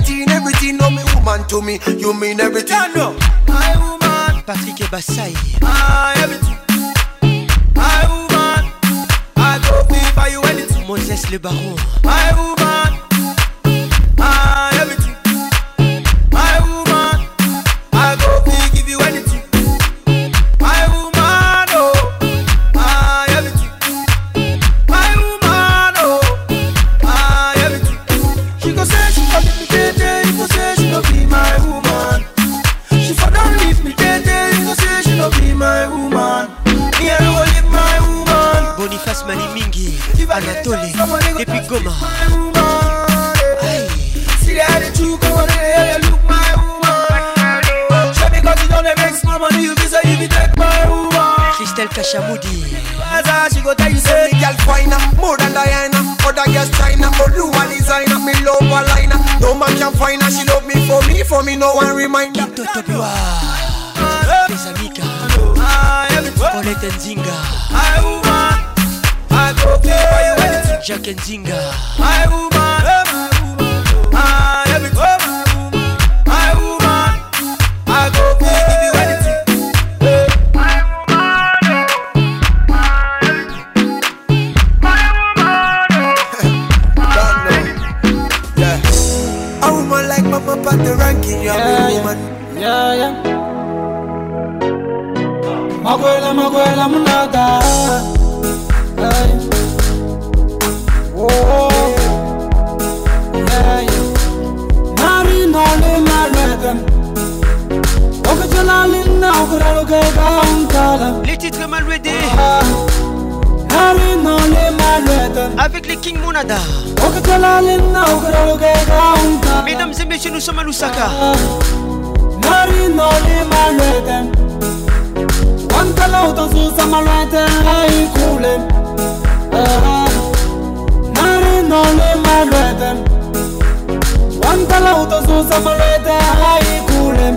everything, everything. No, me woman to me, you mean everything. Yeah, no, I woman. Patrick Ebassay. Ah, everything. I woman. I don't need by you anything. Moses le Baron. I woman. mama. Ay. See the attitude going look my woman. you don't make small money, you visa, you take my woman. she go me more than Diana. Other girls China, designer, me love a liner. No man can find her, she love me for me, for me, no one remind her trophy. Are you ready to Jack and woman, My woman, oh my woman, ah, let me go. My woman, I woman, pay. If you ready to. Up at the ranking, you're yeah, yeah. woman. Yeah, yeah. Maguela, maguela, munada. Les titres mal le Avec les King Monada Mesdames et messieurs, nous sommes à Lusaka Wantala utansu samaluetan Aikulen Harino Wantala utansu samaluetan Aikulen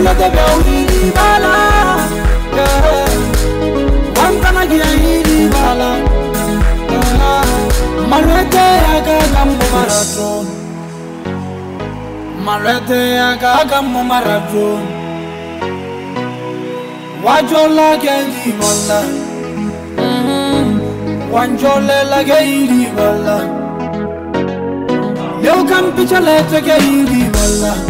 unatega ulilibala wankanagia ilibala malweteagagambo maraton malweteagagambo maraton wajolagelibola wanjolelageidibola leukampiceletegeidibala mm -hmm.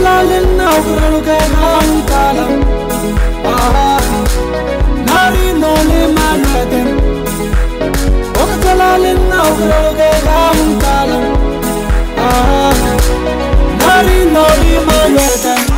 Alalena uruga hantala Nari nole manadem manadem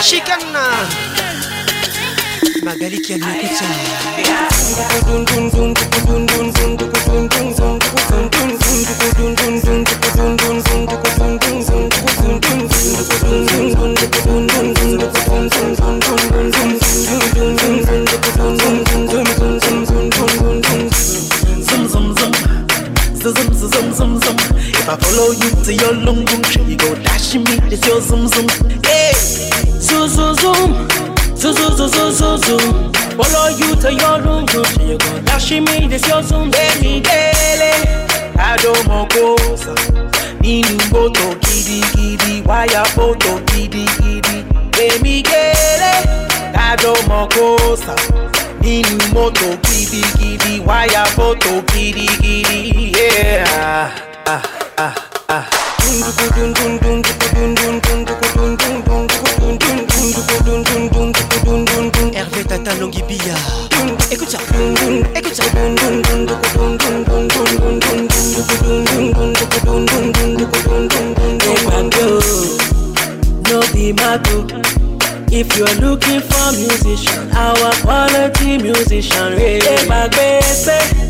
Shikana Magaliki alikuta If I follow you to your lung room, go dashing me, it's your zoom zoom. Yeah zoom, zoom, zoom. Zoom, zoom, zoom, zoom, zoom, zoom. Follow you to your room, room. So you gon' dash me, this your zoom, baby, dele. Adomokosa. Nínú bòtò gidigidi, wáyà bòtò gidigidi. Èmi gẹ́lẹ́, adomokosa. Nínú mọ́tò gidigidi, wáyà bòtò gidigidi. Yeah. Ah, ah, ah. Dun dun dun dun dun dun dun dun dun dun dun dun dun dun. Hervé Tata Longibia Écoute ça No be mago If you're looking for musician Our quality musician Really my best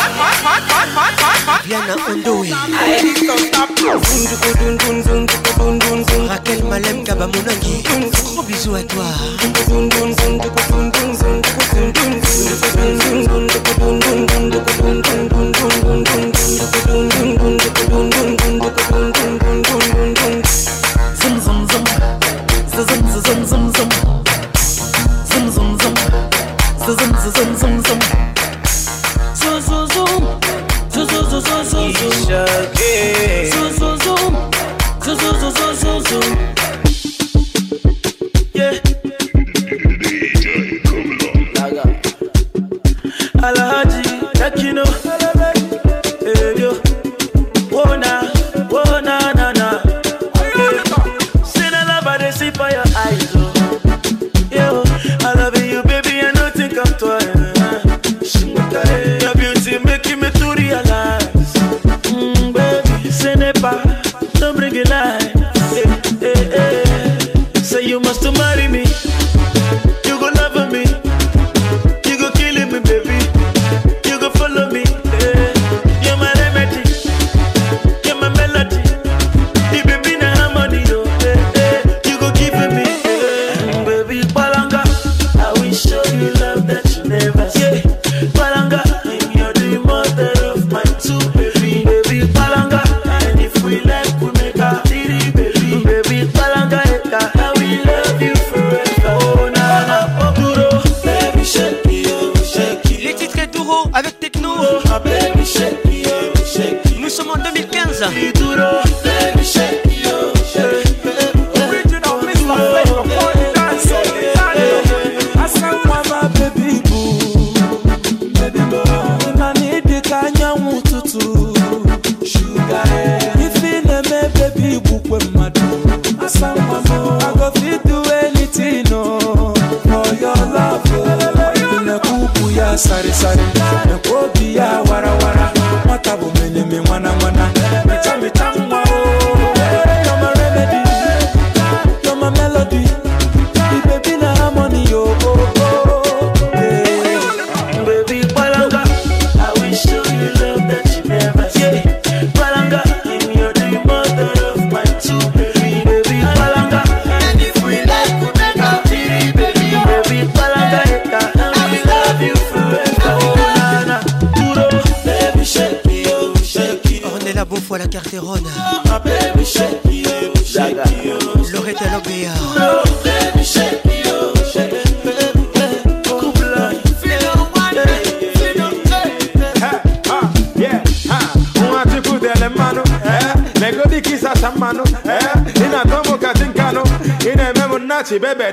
Viana Ondoi Raquel Malem Kabamunangi Gros bisous à toi Zum zum zum Zum zum zum zum zum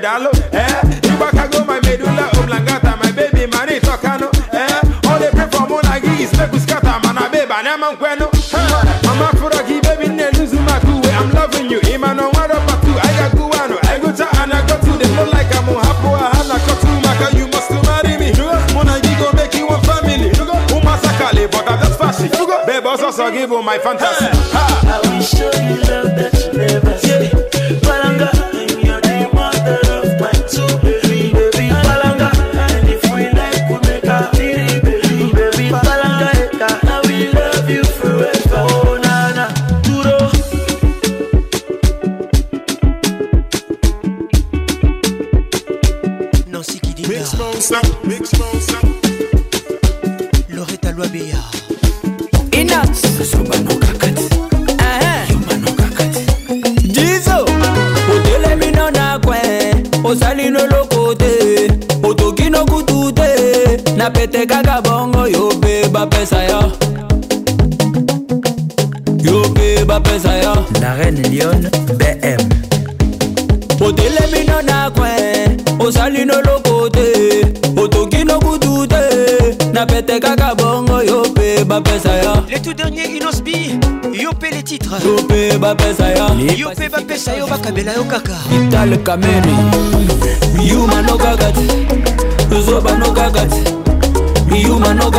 hundred you back Ibaka go my medulla oblongata, my baby money tokano. Eh, all they pray for monagi is make we scatter, man a babe and I'm unqueno. I'm eh? a froggy baby, ne lose my cool. Eh? I'm loving you, imano wada patu. I got guano, I go to and go to. They know like I'm unhappy, I have not got to maka. You must marry me. Monagi go make you a family. Umasakali, but I'm just fashion. Babe, also give you my fantasy. bapesa yo mpe bapesa yo bakabela yo kaka yumano te te yumano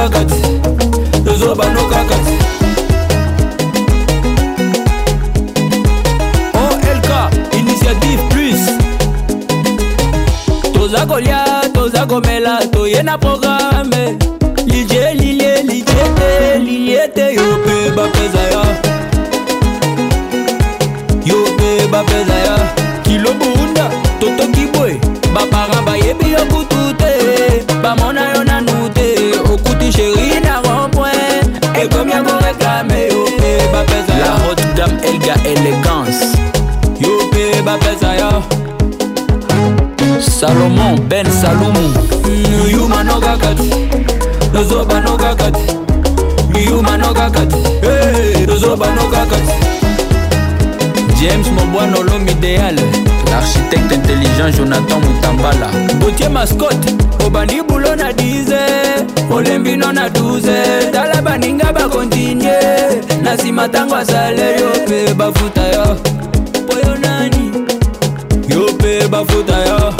te initiative plus toza kolia toza komela toye na programe lilie yo salomon ben salumu yuma nokaka te nozoba nokaka te miyuma nokaka te nozoba nokaka te james mobwana olome idéal l'architecte intelligent jonathan mutambala botie mascote obandi bulo na 10 olembi no na 12 tala baninga bakontinye na nsima ntango asale yo mpe bafuta yo po yo nani yo mpe bafuta yo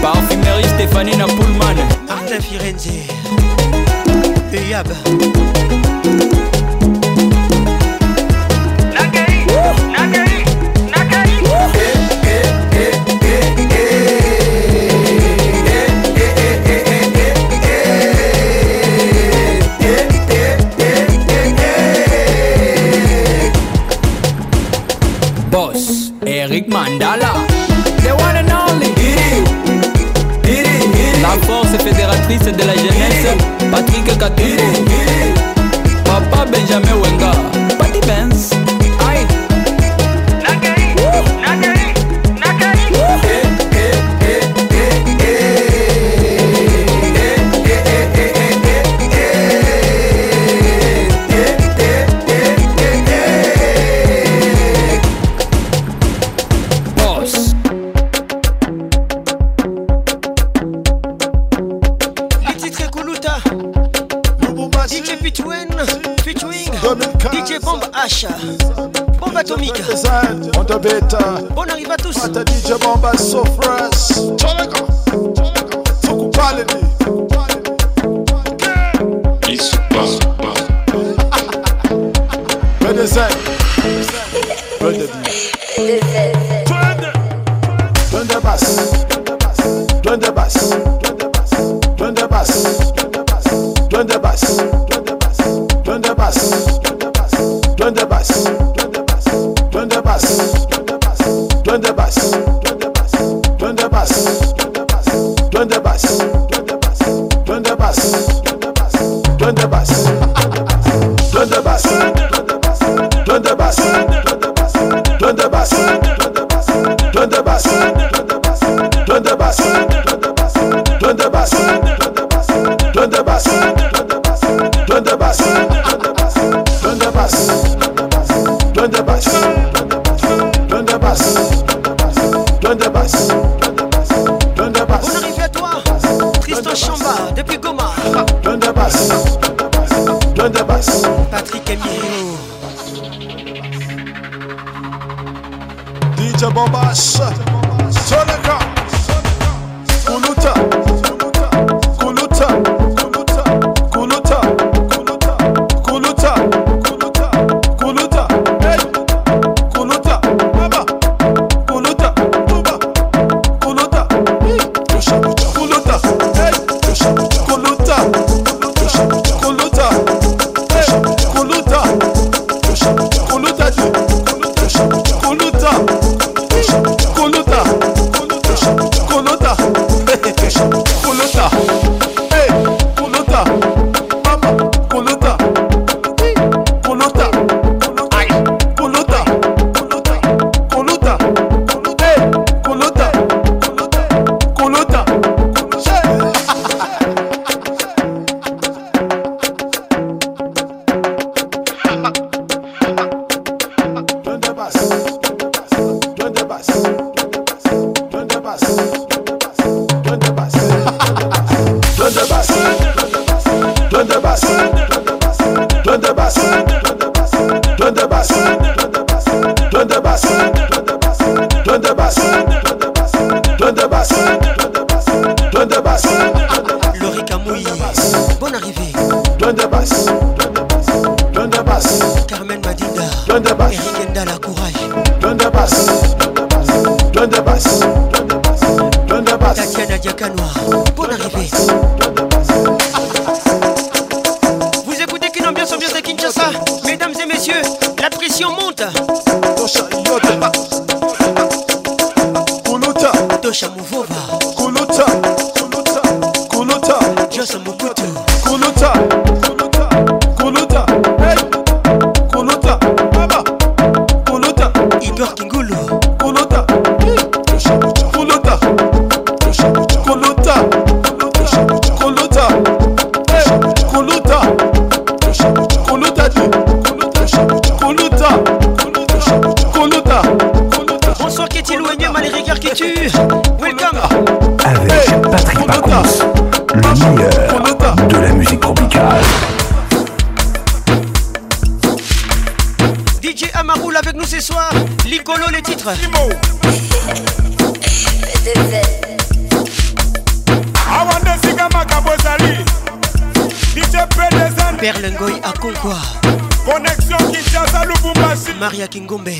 Parfumerie Stéphanie Napoulman Arna Firenze Eyab Katiri Papa Benjamin Kingumbe.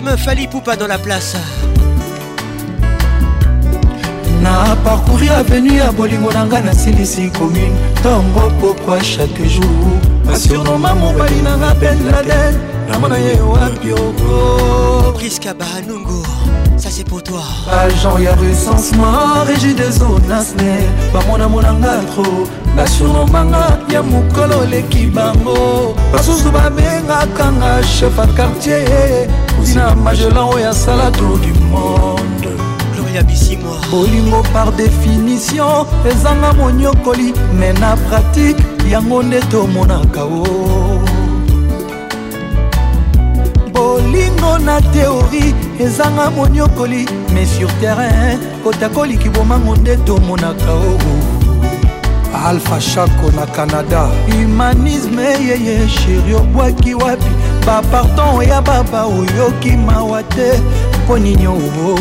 Grosse meuf Ali Poupa dans la place na parcouri avenu ya bolingo na ngai nasilisi commune ntongo pokwa chaque jour basuroma mobali na nga ben laden namona ye wapi oko priska bahanungu ça c'est pour toi agent ya recensement régi des onasne bamonamonanga tro basuromanga ya mokolo oleki bango basusu babengakanga chef a quartier tina magellan oyo asala tour du monde bolingo par définition ezanga monyokoli me na pratike yango nde tomonaka o bolingo na teori ezanga monyokoli mais sur terrain kotakoliki bomango nde tomonaka o alpha shako na canada humanisme yeye sheri obwaki wapi baparton ya baba oyoki mawa te mpo nini oo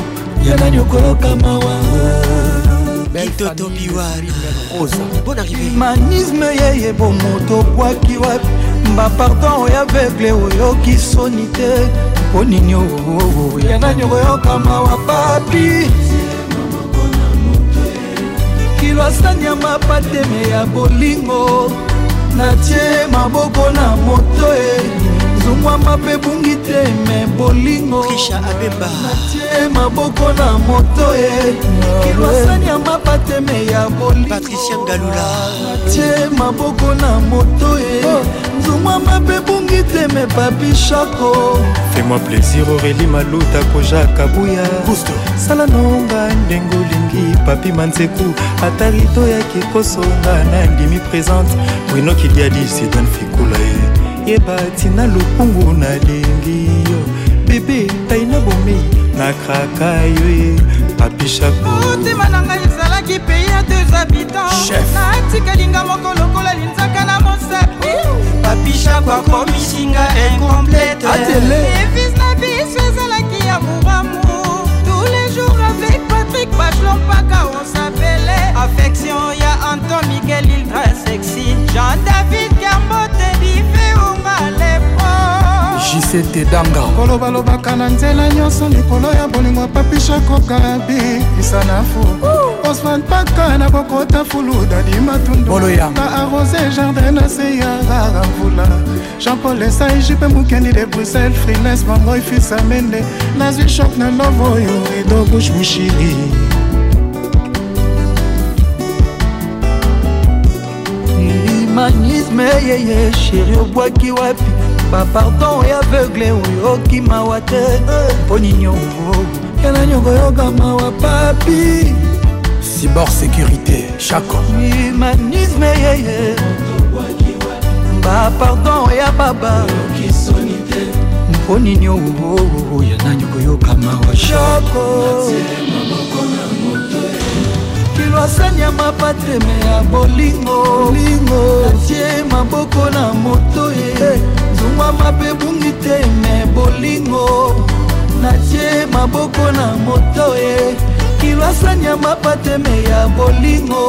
ya nani okoyoka mawa humanisme yeye bomoto bwaki wapi bapardon ya vegle oyoki soni te mpo nini oo ya nani okoyoka mawa papi kilo asani ya mapateme ya bolingo natie maboko na moto e nzongwamba mpe bungi te me bolingo natie maboko na moto ye kilwasani ya mapateme ya bolingonatie maboko na moto ye nzongwamba mpe bungi te me babishako fais-moi plaisir aurélie maluta koja kabuya sala nonga ndenge olingi papi manzeku ata rito yaki kosonga na ndimi présente winokidiadi sidan fikula ye eh. yeba tina lokungu nalingi yo bebe tai na bomei nakraka yo e papishakomotema na ngai ezalaki pei ya deux habitants natikalinga moko lokola linzaka na mosapi papishako akomisinga incomplete evis na biso ezalaki ya mouramu tous les jours avec patrik bachlon mpaka osapele affection ya anton miguel ildra sexy jean david kambote sete danga kolobalobaka na nzela nyonso likolo ya bolingo papishako karabi isanafu osman paka na kokota fulu dadimatundota arose jardin na se ya rara mvula jean-paul esai jipe mokendi de bruxelles frines mangoi fisa mende nazwi shok na love oyo rido bush mushili humanisme yeye sheri obwaki wapi bapardon ya aveugle oyoki mawa te eh. mpo ninio yana nyongo yoka mawa papi cibor sécurité chaco humanisme yeye bapardon ya baba mpo nini oo yana nyongo yoka mawa shako kilwasani ya mapateme ya bolingo tie maboko na moto ye hey. tungwama mpe bungi te me bolingo natie maboko na moto e kilwasanya mapateme ya bolingo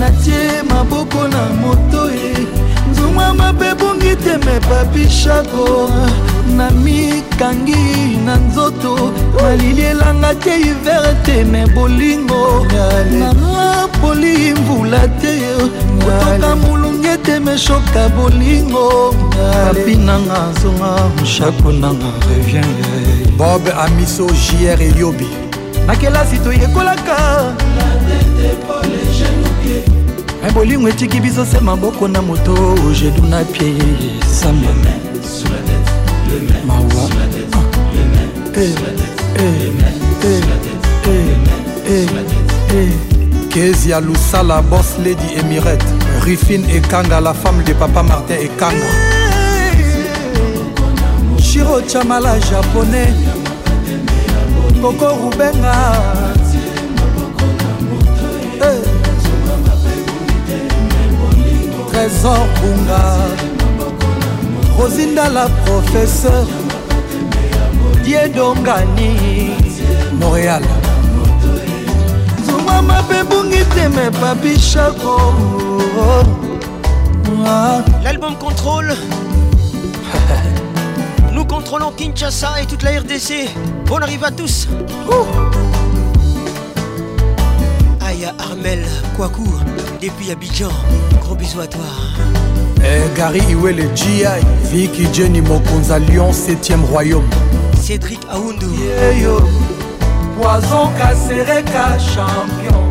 natie maboko na moto e nzungwama mpe bungi te me papishako na mikangi na nzoto malili elanga te hiver te me bolingo napoli mvula te kotoka molungi ete meshoka bolingo papi nanga zonga moshaku nanga revien bob amiso jr eliobi na kelasi toyekolaka me bolingo etiki biso se maboko na moto ojedu na pie samba Mawa. kezia lusala bos lady emirette rifine ekanga la femme de papa martin ekanga shiro chamala japonais koko rubenga trésor bunga rosinda la professeur diedongani montréal l'album contrôle nous contrôlons Kinshasa et toute la RDC Bon arrive à tous Aya Armel Kwaku depuis Abidjan gros bisous à toi eh, gary iwele gi viki jenny mokonza lyon 7e royaume cédric aundu yeyo poison kasereka champion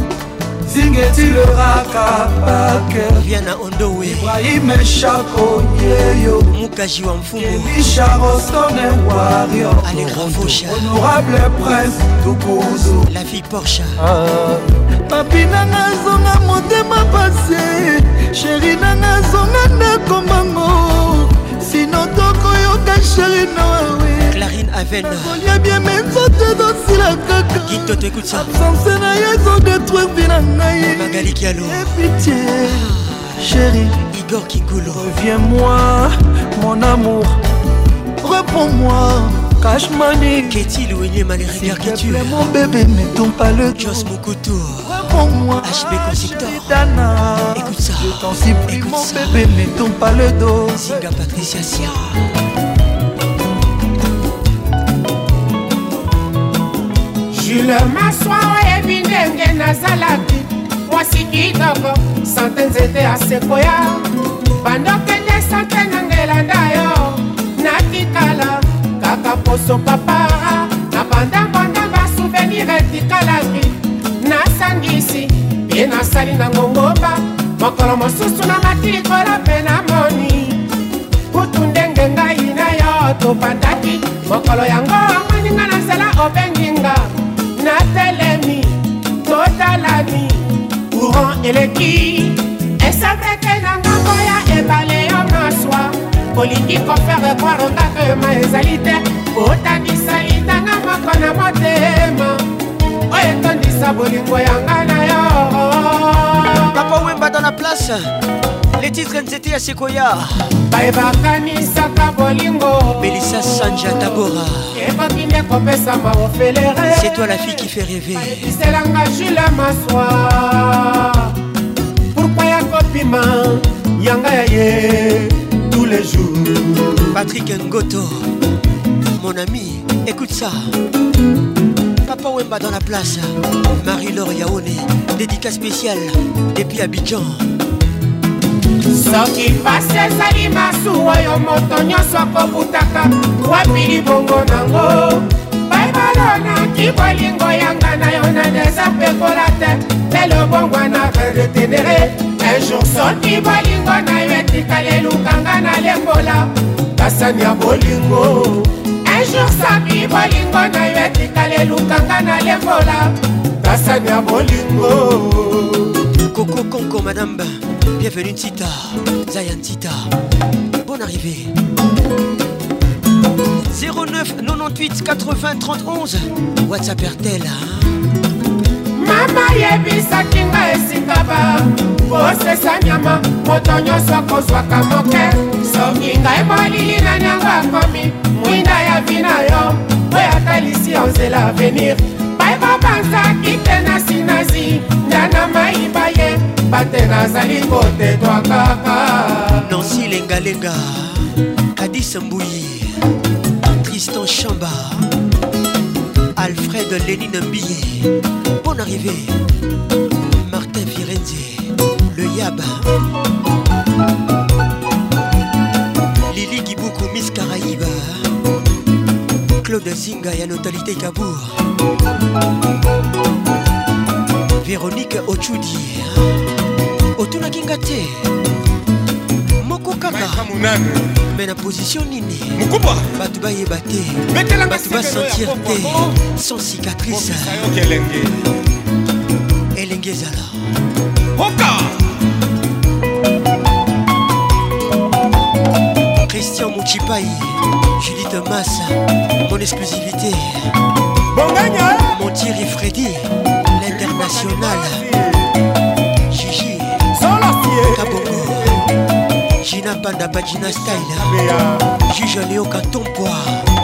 zingetiloraka bakeviana ondowe ibrahime chako yeyo mukaji wa mfumuelisha rostone wario alegrafosha honorable prince dukuzu la fille porcha ah. papi nanga azonga motema pase sheri nanga azonga ndako mbango sino tokoyoka sheri noawe clarine avenkolia bien me nzoto ezosila kakaalabsence na ye ezodetruire vi na ngai epitie sheri igor kikulo reviens moi mon amour reprends moi Cash money Qu'est-il ou il est malgré regards qui tue mon bébé ne tombe pas le dos Jos Moukoutou Réponds-moi HB Conceptor Dana Écoute ça Je t'en supplie Écoute mon bébé ne tombe pas le dos Singa Patricia Sia jule maswa oyebi ndenge nazalaki mwasi kitoko sante nzete asekoya bandokende sante nangelanda yo natikala nanga poso papa nabandabanda basouvenir etikalaki nasangisi ye nasali na ngongoba mokolo mosusu namati likolo mpe namoni kutu ndenge ngai na yo tobandaki mokolo yango amoninga na nzela obenginga natelemi totalani courant eleki esabreke na ngambo ya ebale yo maswa olingi kofere kwaro ndakema ezali te kotanisa litanga moko na motema oyo etondisa bolingo yanga na yo papa wemba dans la place les titres nzete ya sekoya bayebakanisaka bolingo melisa sanja tabora ekoki nde kopesama ofelere c'est toi la fille qui fait rêver episelanga jula maswa pourkoi ya kopima yanga ya ye Patrick Ngoto, mon ami, écoute ça. Papa Wemba dans la place, Marie-Laure Yaone, dédicace spéciale, depuis Abidjan. soki pasi ezali masuwa oyo moto nyonso akobutaka wapi libongo nango des naki bolingo yanga na yo na bon, pekola te rien bongwana ténéré ejour soki bolingo na yo etikali elukanga na lembola kasani ya bolingo ejour soki bolingo na yo etikali elukanga na lembola kasani ya bolingo Coco Conco Madame Bienvenue Tita Zayan Tita Bonne arrivée 09 98 80 31 WhatsApp RTL hein mama yebisaki nga esika ba kosesa nyama moto nyonso akozwaka moke soki ngai molili nani yango akomi mwinda ya vina yo oyo atalisi yo nzela avenir bayeba banzaki te na sinazi ndana mayiba ye bate nazali kotetwa kaka nansi lengalenga kadisa mbuyi tristan chamba Alfred Lénine Billet Bonne arrivée Martin Firenze Le Yab Lili Kibuku Miss Caraïba Claude Zinga et à Notalité Kabour Véronique Ochudi Otuna Kingate me na position nini mokuba bato bayeba te bato basentir te sans cicatrice elenge ezala oka christian mochipai judith massa mon exclusivité bonganya mon tiri freddy l'international gigi kabongo Gina Panda Pagina Style Juge Léo Katompoa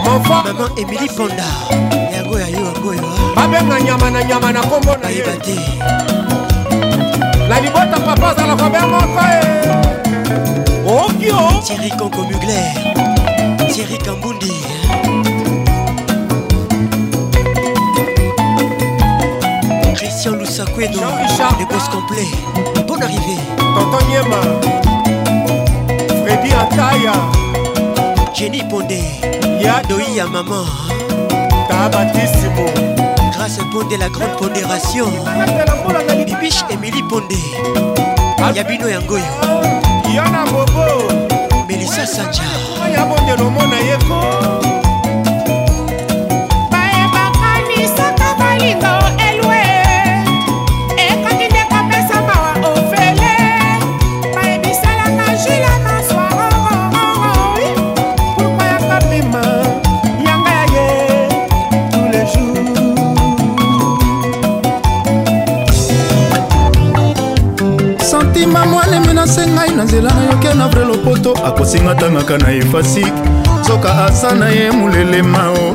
Maman Emily Panda yango ya yo yango yo ah. babenga nyama na nyama na kombo la libota papa Zala, be moko eh. okio oh. tieri konko mugler Thierry kambundi eh. christian Richard le boss complet bonne arrivée tonton nyema ataya jeni ponde ya doi ya mama tabatissimo grâce ponde la grande pondération bibiche emili ponde ya bino yangoyo yana bobo melisa sanja ya bonde lomona yeko bayebakanisaka balingo eh. nzela nayokia na vrai lopoto akosinga tangaka na efasike soka asa na ye molelema o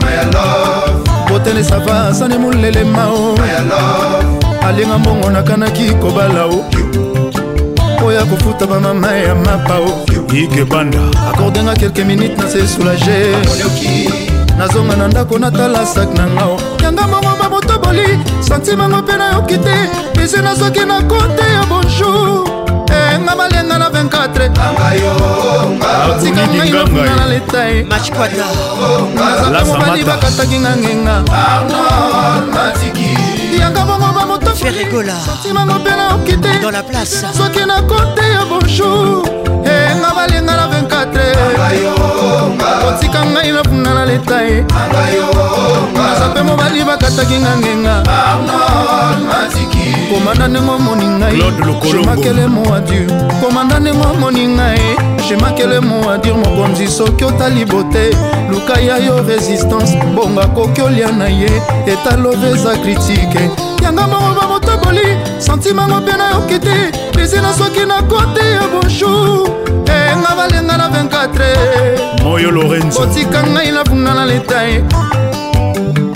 botene sava asa na ye molelema o alinga mbongo nakanaki kobala o oyo akofuta bamama ya mapa o ikebanda akordenga kelke minute na se soulage nazonga na ndako natala sak na ngao yanga mbongo babotoboli santimango mpe nayoki te bese nazoki na kote ya bonjour malenga malenga na 24otika ngai nafuna na letai naza mobali bakataki nga ngenga yanga bongo bamotosantimango mpe na okite soki na kote ya bonjour enga eh, balenga na 24 otika ngai nafuna na letai naza mpe mobali bakataki nga ngenga komanda ndenge omoni ngai shemakele moadur komanda ndenge omoni ngai shemakele moadur mokonzi soki otali bote luka ya yo resistance bonga koki olia na ye etalove eza kritike yanga bongo bamotoboli santimango mpe nayoki te pisina soki na kote ya bonjour enga eh, balenga na 24 moyo lorenzo otika ngai navunga na letae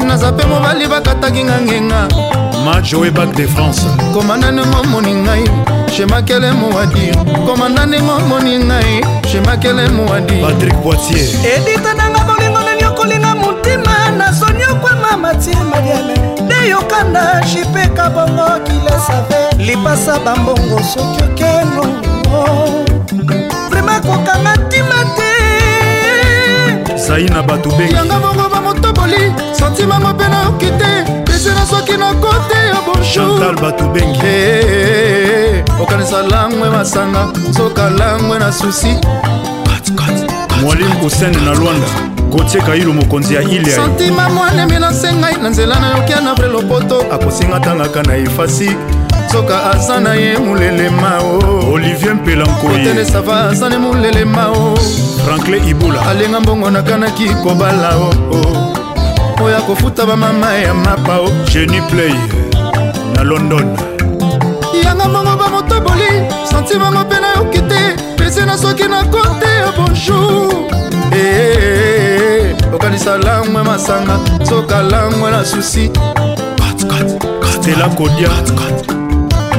naza mpe mobali bakataki nga ngenga mama joe bac de france komanda ndengo omoni ngai shemakele mowadir komanda ndengo omoni ngai shemakele mowadir patrik boitier edita nanga bolingo nani okolinga motima nasoni okwama matie mariame nde yokanda shipeka bongo kilesave lipasa bambongo soki okeno vraimen kokanga ntima te zai na bato bengi yanga bongo bamotoboli santima mopena oki te esena soki nakote yo bonjour eh, okanisa langwe masanga soka langwe na susi mwalimu kusene na lwanda kotie kailo mokonzi ya ile santima mwanemi nasengai na nzela nayoki anavre lopoto akosinga tangaka na efasi soka aza na ye molelema o olivier mpelankoyetenesava aza ne molelema o franklin ibula alenga mbongo nakanaki kobala o, o. moko ya kofuta bamama ya mapa o geni play na london yanga mongo bamotoboli santimango mpe nayoki te pese na soki na kote ya bonjour eh, eh, eh, okanisa langwe masanga soka langwe na susi stela kodia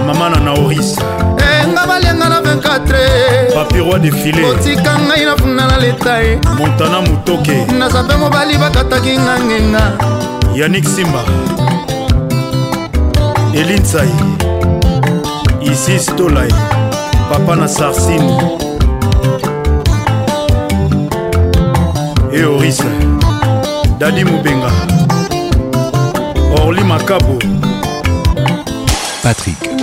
mama na naoris hey! balenga na 24 papiroi defile otika ngai na funda na leta ye montana motoke naza mpe mobali bakataki nga ngenga yanik simba elinsai isis tolai papa na sarsini eoris dadi mobenga orli makabo patrick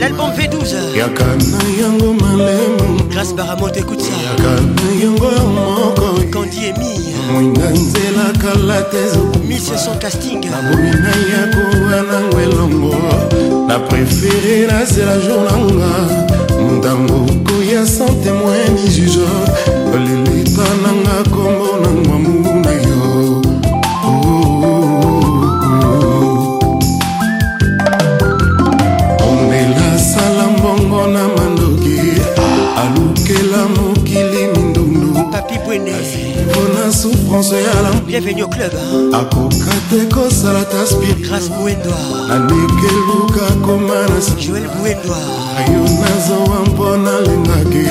l'album V12 grâce baramoto écoute ça kandi emi moinga nzela kala te mise son casting nabomi na yakowa nango elongo na préféré nasela jour nanga ntango koya sans témoin ni juge lele français alain bienvenue au club akoka te kosala ta spirigrâce bouendoa alekeluka komanasi joel bouendoa yo nazowa mpona lingaki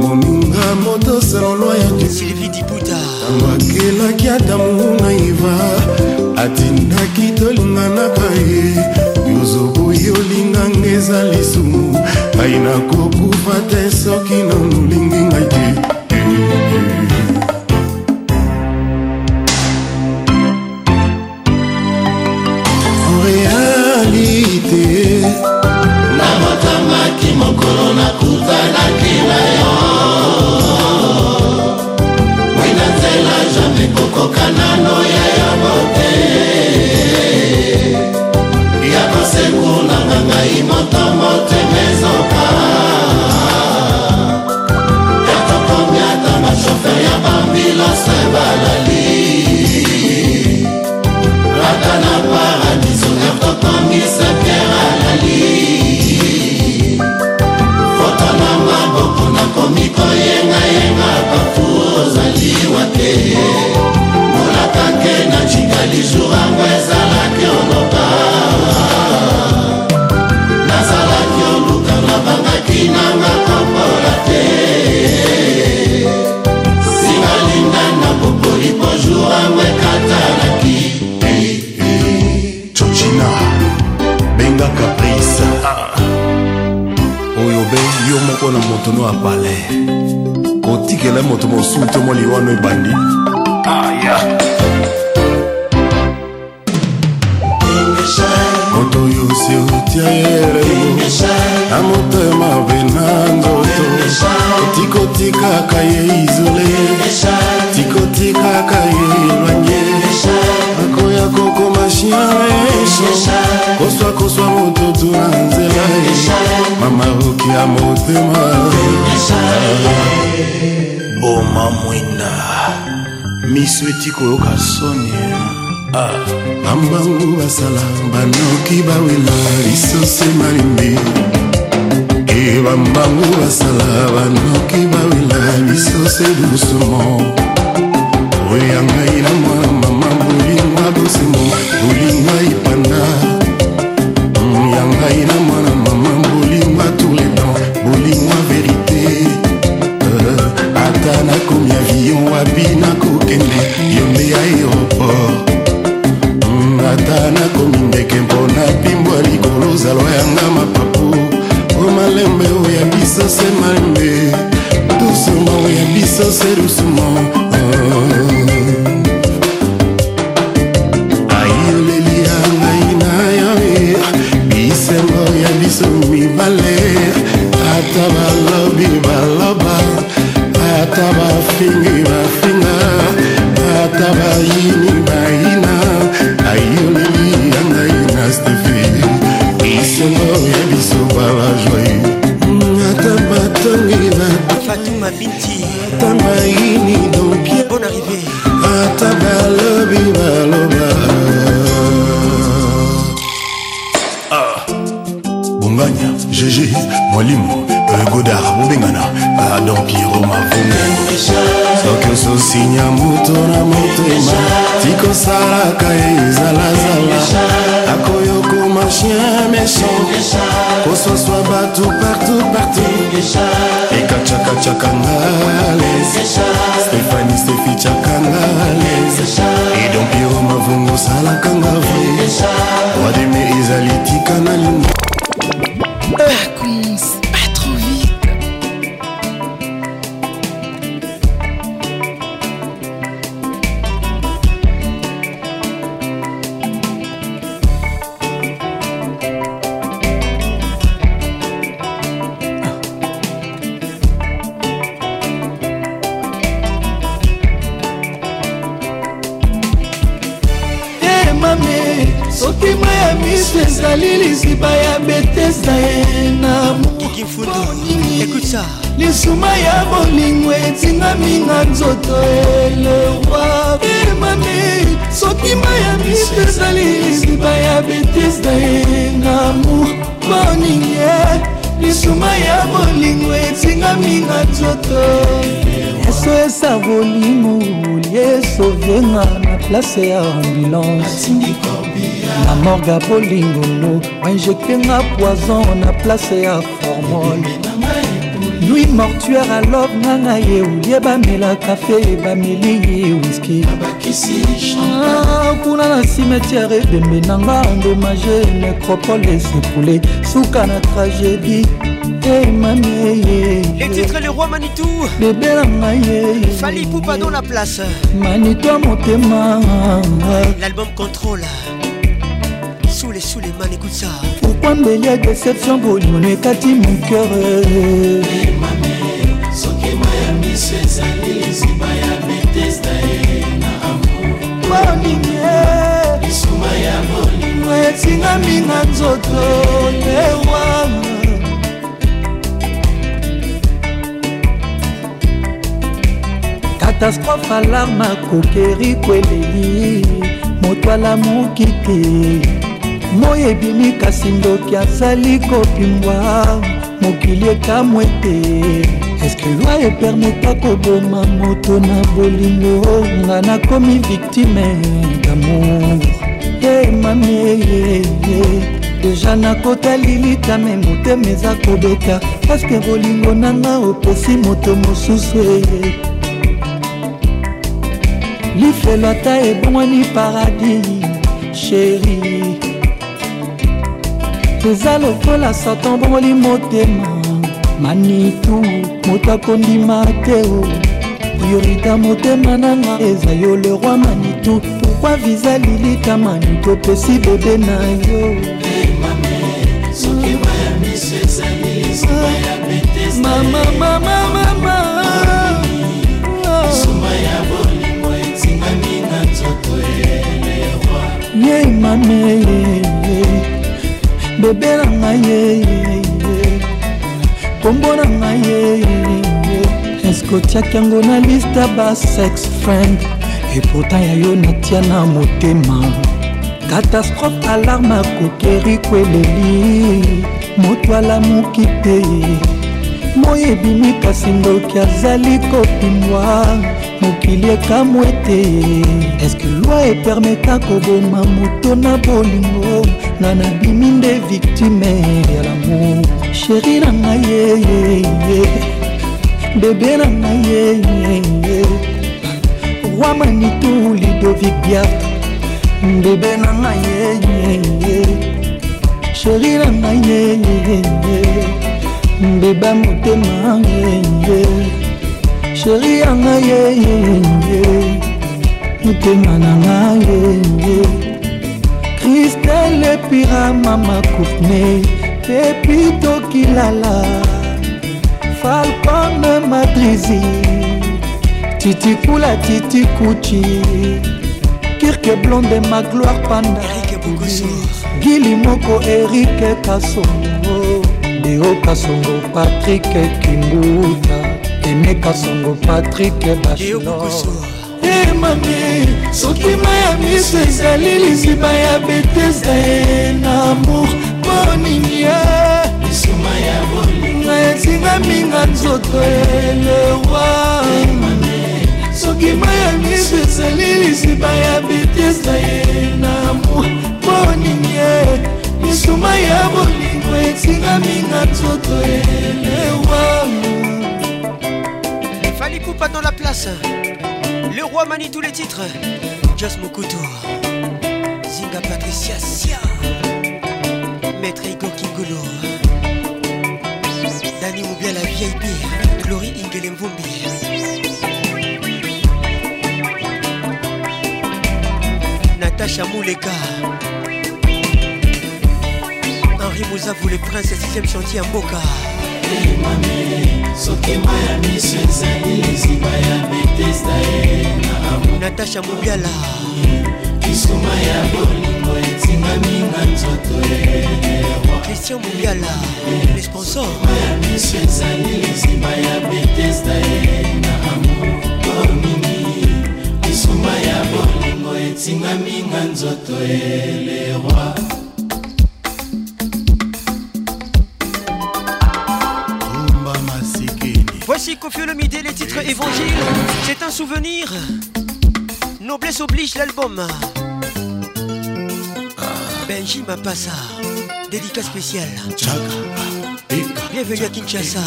moninga motoselolwa ya sylvie dibuta amakelaki ata monguna iva atindaki tolinganaka ye yozobo yolinganga eza lisumu ngai nakokufa te soki na molingi ngai okoma shia koswa koswa motutu na nzela mamaruki ya motema boma mwina miso eti koyoka soni ah. bambangu basala banoki bawela lisoso emalimbi e bambangu basala banoki bawela lisoso edusumo oya ngai na mwana mama na bosengo bolinga epanda mm, ya ngai na mwana mama bolinga tourledan bolinga verite eh, ata nakomi avion wapi nakokende yo nde aéroport mm, ata nakomi ndeke mpona pimbo ya likolo zalwa yanga mapapu o malembe oya biso se malembe dusuma oya biso se dusuma kosinya moto na motema tikosalaka ezalazala akoyo koma chien méchant koswaswa bato partout partout ekacakacakanga les stéphani stefichakanga les edompiro mavungo osalakanga vrai wademe ezali tika na lingo place ya ambulance na morga polingolo bainjektenga poison na place ya formol lui mortuaire alobe nanga ye olie eh bamela kafe eh bameli wiski ah, kuna na cimetiare ebembe nanga endomage necropole esepule suka na tragédie Les titres le roi Manitou Bébé la maille Fali Poupa dans la place Manitou à mon téma L'album contrôle Sous les sous les man écoute ça Pourquoi Mbélia déception volume ekati mon cœur soki maya miso ezali liziba ya betesda ye na amour lisuma ya bolingo etingami na nzoto te katastrofe alarme akokeri kweleli moto alamuki te moi ebimi kasi ndoki azali kopimbwa mokili ekamwe te eske loi epermeta koboma moto na bolingo nga nakomi victime damour e mamie deja nakotali litame motema eza kobeta eske bolingo nanga opesi moto mosusu eye lifelo ata ebongwani paradis sheri eza lokola satan bongoli motema manitu moto akondima te priorité motema nanga eza yo le roi manitu pourkua viza lilika manitu opesi bebe na yo hey, mama mame bebe na ngai ye kombo na ngai ye eske otiaki yango na liste ya basex friend epota ya yo natia na motema katastrophe alarme akokeri kweleli moto alamuki te moyebimi kasi ndoki azali kopimwa mokili ekamw ete eske lwi epermeta koboma moto na bolingo nga nabimi nde victime ya lamour sheri na ngai yeyeye bebe na ngai yeyeye roi manitu lidovic biatre bebe na ngai yeyeye sheri na ngai yeyeye beba motema yeye sheri yanga ye motema nga ye kristel epira mama courtney la la falcone madrizi titikula titikuchi kirke blonde ma gloire panda gili moko erike kasongo deo kasongo et kinguta rené kasongo patrik bacheloremami eh, soki ma ya miso ezali liziba ya betesda ye na amour mpo nini na etinga minga nzoto elewa eh, soki ma ya miso ezali liziba ya betesda ye na amour mpo nini misuma ya bolingo etinga minga nzoto elewa pas dans la place. Le roi manie tous les titres. Just Mokuto. Zinga Patricia Sia. Maître Igor Kingolo. Dani Moubia la VIP. Glory Mvumbi Natacha Mouleka. Henri Mouza, voulait les princes, 6 chantier à natasha mobiala kisuma ya bolingo etingami na nzoto kristian mobiala le sponsorya miso ezali lisima ya betesda ye na amour mingi kisuma ya bolingo etingami na nzoto eleroi Confie le midi, les titres évangiles. C'est un souvenir. Noblesse oblige l'album. Benji Mapasa dédicat spécial. Bienvenue à Kinshasa.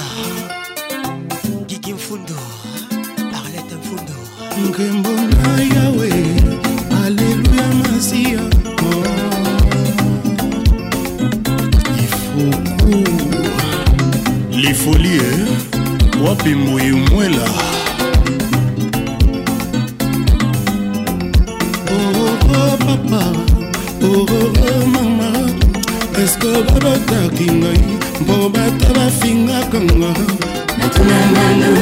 Kiki Mfundo, Arlette Mfundo. Nkembo Alléluia Masia. Il faut les folies. Hein. wapi mbuyi mwela papa oo mama eske babotaki ngai mpo bato bafingaka nga natunananu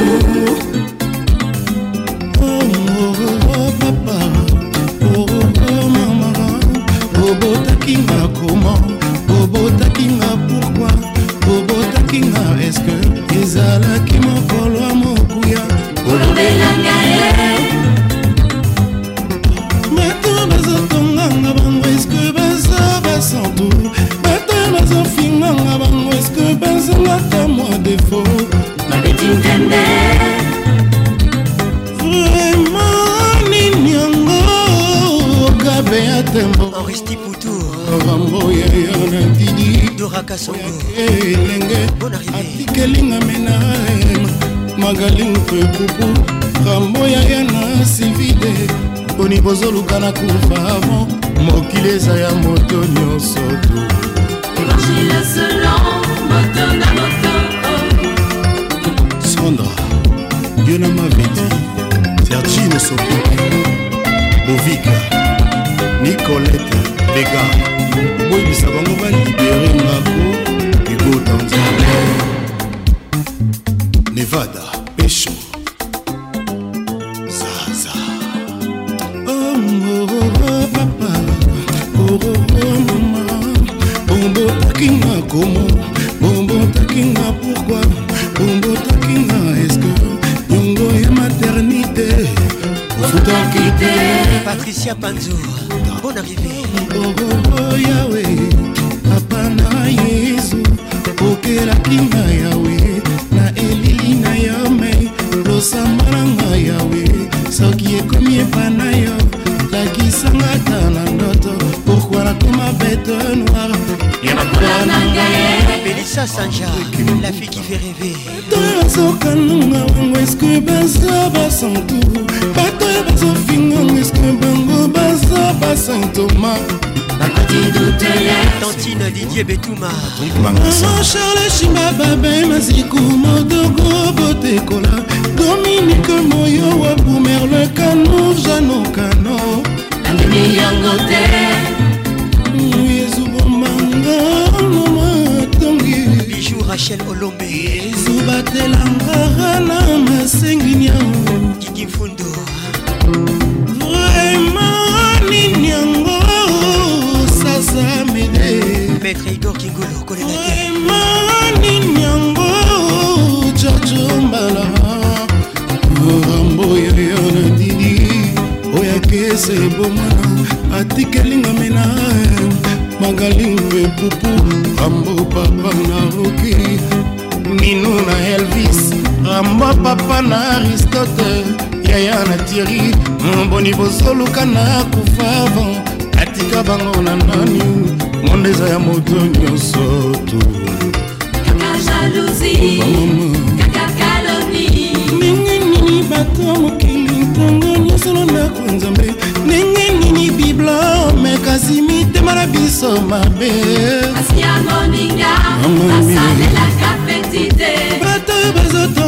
nini bozoluka na kufa avant natika bango na nani mondo eza ya moto nyonso tu ndenge nini bato mokili ntongo nyonsolo ndako nzambe ndenge nini biblome kasi mitema na biso mabe asia moninga asalelaka petite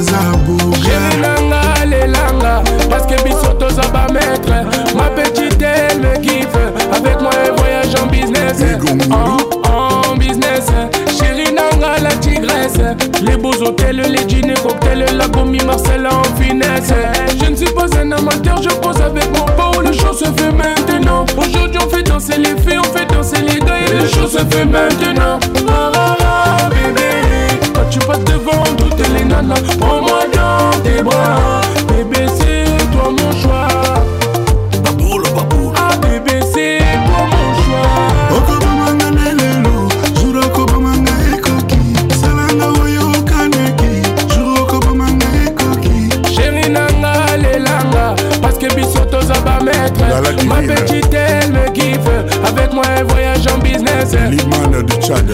naza bourgere nanga lelanga parceke biso toza bamaître ma petite elle me kiffe avec moi e voyage en business en, en business chéri nanga la tigresse les beaux hôtels les dîners cocktails la commis marcela en finesse je ne suis pas un amateur je pose avec mon beau le show se fait maintenant aujourd'hui on fait danser les filles on fait danser les gars et le show se fait maintenant ah, ah, ah, bébé quand tu passes devant de les nanas. Prends-moi dans tes bras. Bébé, c'est toi mon choix. Baboule, baboule. Ah, bébé, c'est toi mon choix. Okobamanga nelelo, juro okobamanga ekoki. Salanga oyo okaneki, juro okobamanga ekoki. Chérie nanga lelanga, parce que biso toza ba maître. Ma petite elle me kiffe, avec moi elle voyage en business. L'imane du Tchad.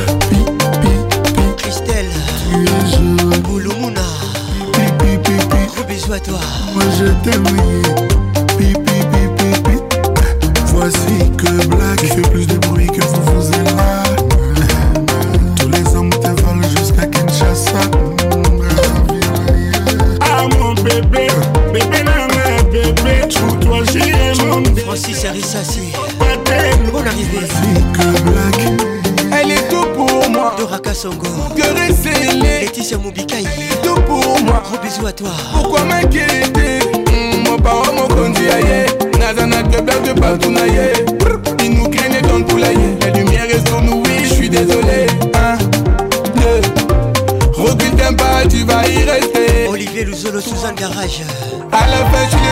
à toi. Moi je t'aime, pipi Voici que Black fait plus de bruit que vous vous là. Tous les hommes te volent jusqu'à Kinshasa. Ah mon bébé, bébé nana, bébé, tout toi j'ai mon bébé. Francis Arissassi, bonne arrivée. Voici que Black, elle est tout pour moi. Doraka Sango mon cœur scellé. Laetitia Moubikaï moi Gros bisous à toi Pourquoi m'inquiéter Mon mokonzi ya conduit naza na keblate partout na ye inukrine dans le poulailler la lumière est sur nous oui je suis désolé Un, deux Recule d'un pas tu vas y rester Olivier Luzolo Suzanne Garage à la fin je suis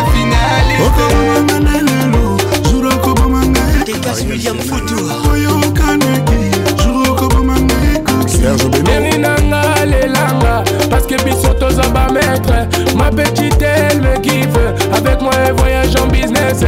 le finaliste Décasse William Foutou Serge Benoît Bienvenue nanga lelanga Bisous à bas maître ma petite elle me give avec moi elle voyage en business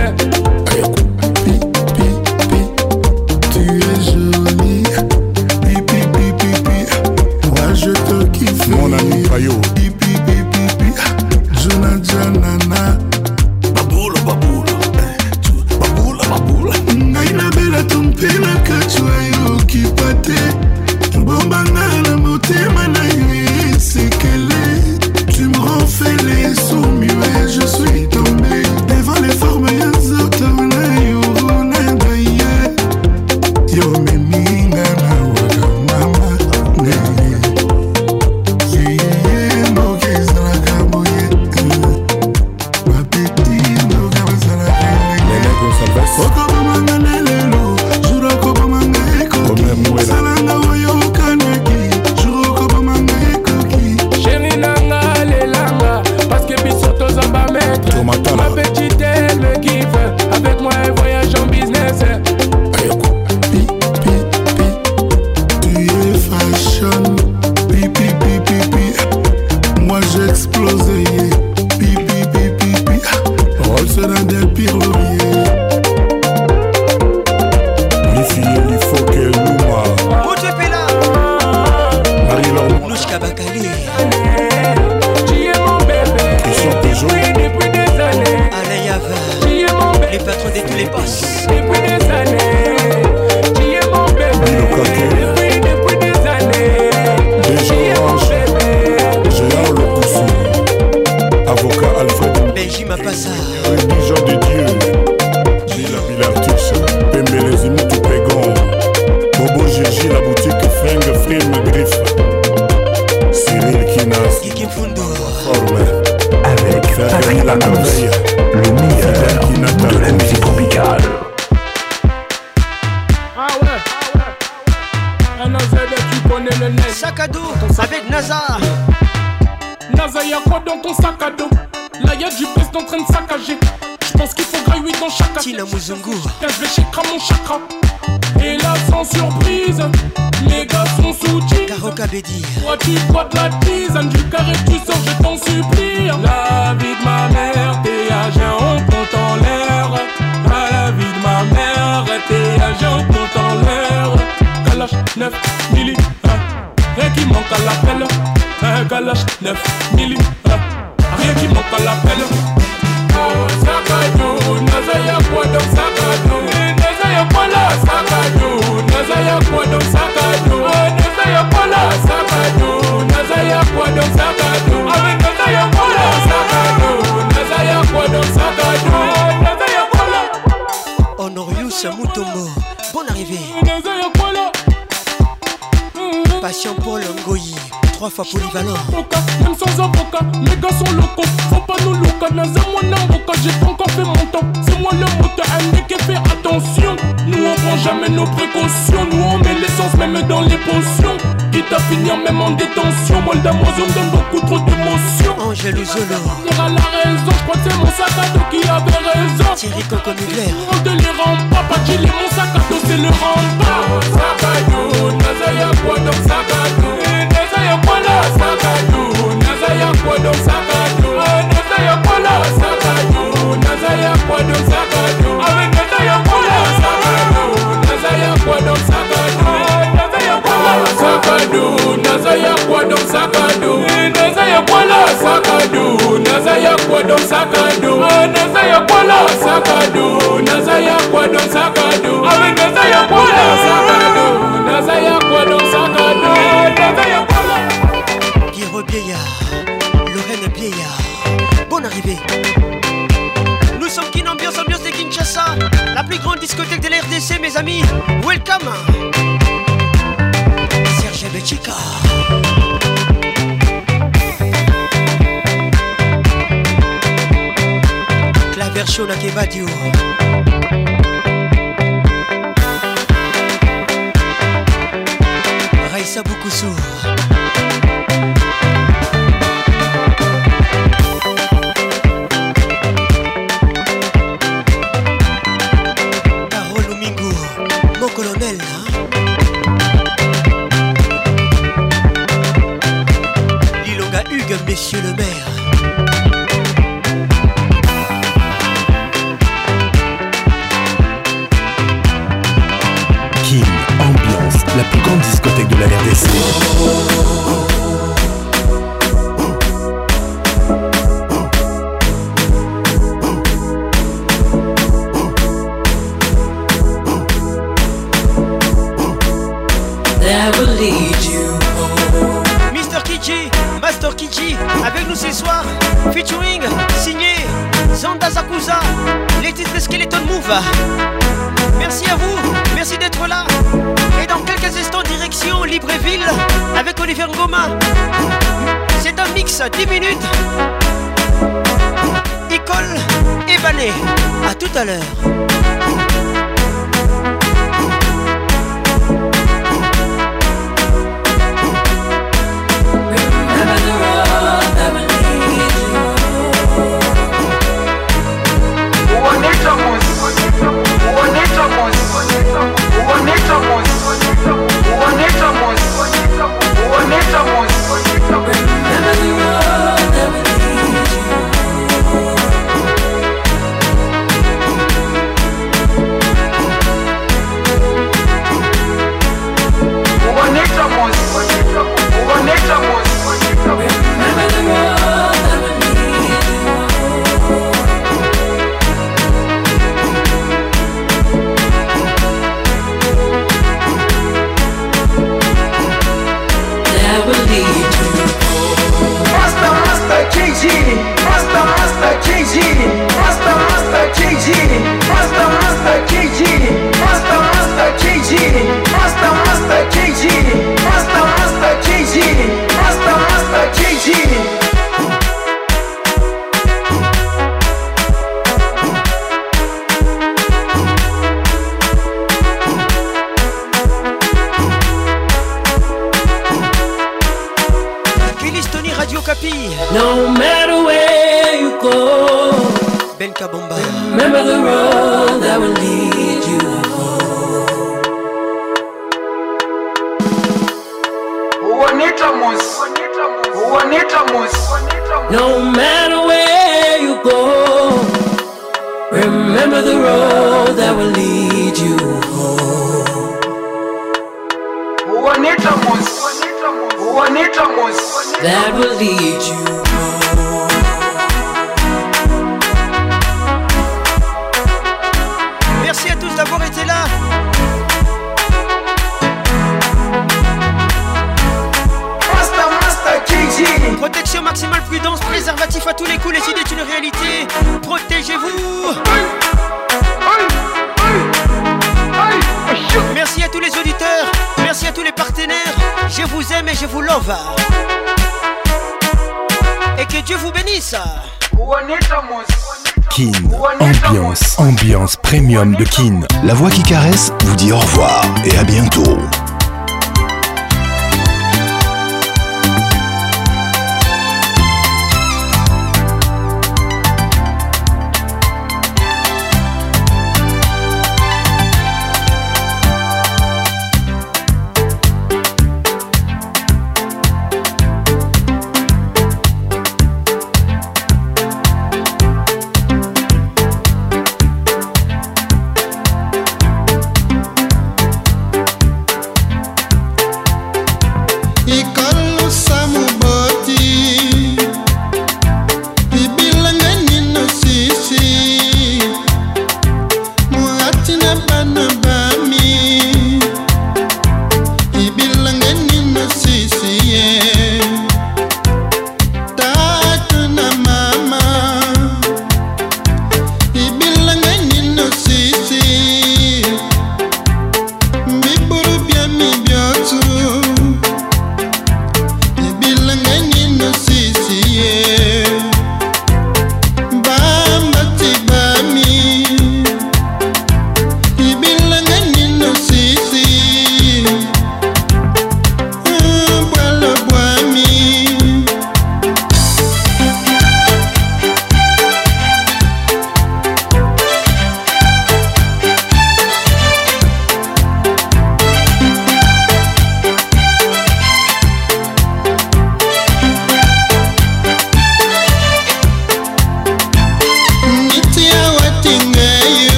Sac à dos avec NASA. NASA, y'a quoi dans ton sac à dos Là y'a du peste en train de saccager. J'pense qu'il faut 8 dans chaque Tina Muzungu. Je vais chakra mon chakra. Et là, sans surprise, les gars sont sous tigre. Toi, tu bois de la tisane, du carré, tu sors, je t'en supplie. La vie de ma mère, t'es à on compte en l'air. la vie de ma mère, t'es à on compte en l'air calache 9 milli, rien qui manque à l'appel, un calache 9 milli, rien qui manque à l'appel. Oh, Sakadou, Nazaya Podo, Sakadou, Nazaya Pola, Sakadou, Nazaya Podo, Sakadou, oh, Nazaya Pola, Sakadou, Nazaya Podo, Sakadou, avec ah, Nazaya Pola, Sakadou, Nazaya Podo, Sakadou, oh, Nazaya Pola. Honorius Mutombo, bonne arrivée. Nazaya Pola. Patience pour trois fois polyvalent. Même sans avocat, les gars sont locaux. Faut pas nous louca, un moi d'avocat. j'ai encore fait mon temps. C'est moi le moteur, un mec fait attention. Nous on prend jamais nos précautions, nous on met l'essence même dans les potions. Quitte à finir même en détention, moi on donne beaucoup trop d'émotions. Angèle Il y à la raison, je crois que c'est mon sac à dos qui avait raison. Thierry Coco Mugler. On te les rend pas, pas mon sac à dos, c'est le rempart. sakadu naza ya kwa don sakadu awe naza ya kwa sakadu meilleur pour pierre bieillard lorraine bieillard bonne arrivée nous sommes qu'une ambiance ambiance de Kinshasa la plus grande discothèque de l'RDC mes amis welcome Serge Bechika Claver qui va Kebadio beaucoup sourd Carole Mingo, mon colonel. Hein. Lilonga Hugues, Monsieur le maire. grande discothèque de la RDC. Mister Kichi, Master Kichi, avec nous ce soir, featuring, signé Zanda Zakuza, les titres Skeleton Move. C'est un mix à 10 minutes. École et balai A tout à l'heure. Et que Dieu vous bénisse. Kin, ambiance, ambiance premium de Kin. La voix qui caresse vous dit au revoir et à bientôt.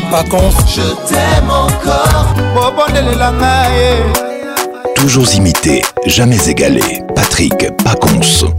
Patrick Pacons Je t'aime encore Toujours imité, jamais égalé Patrick Pacons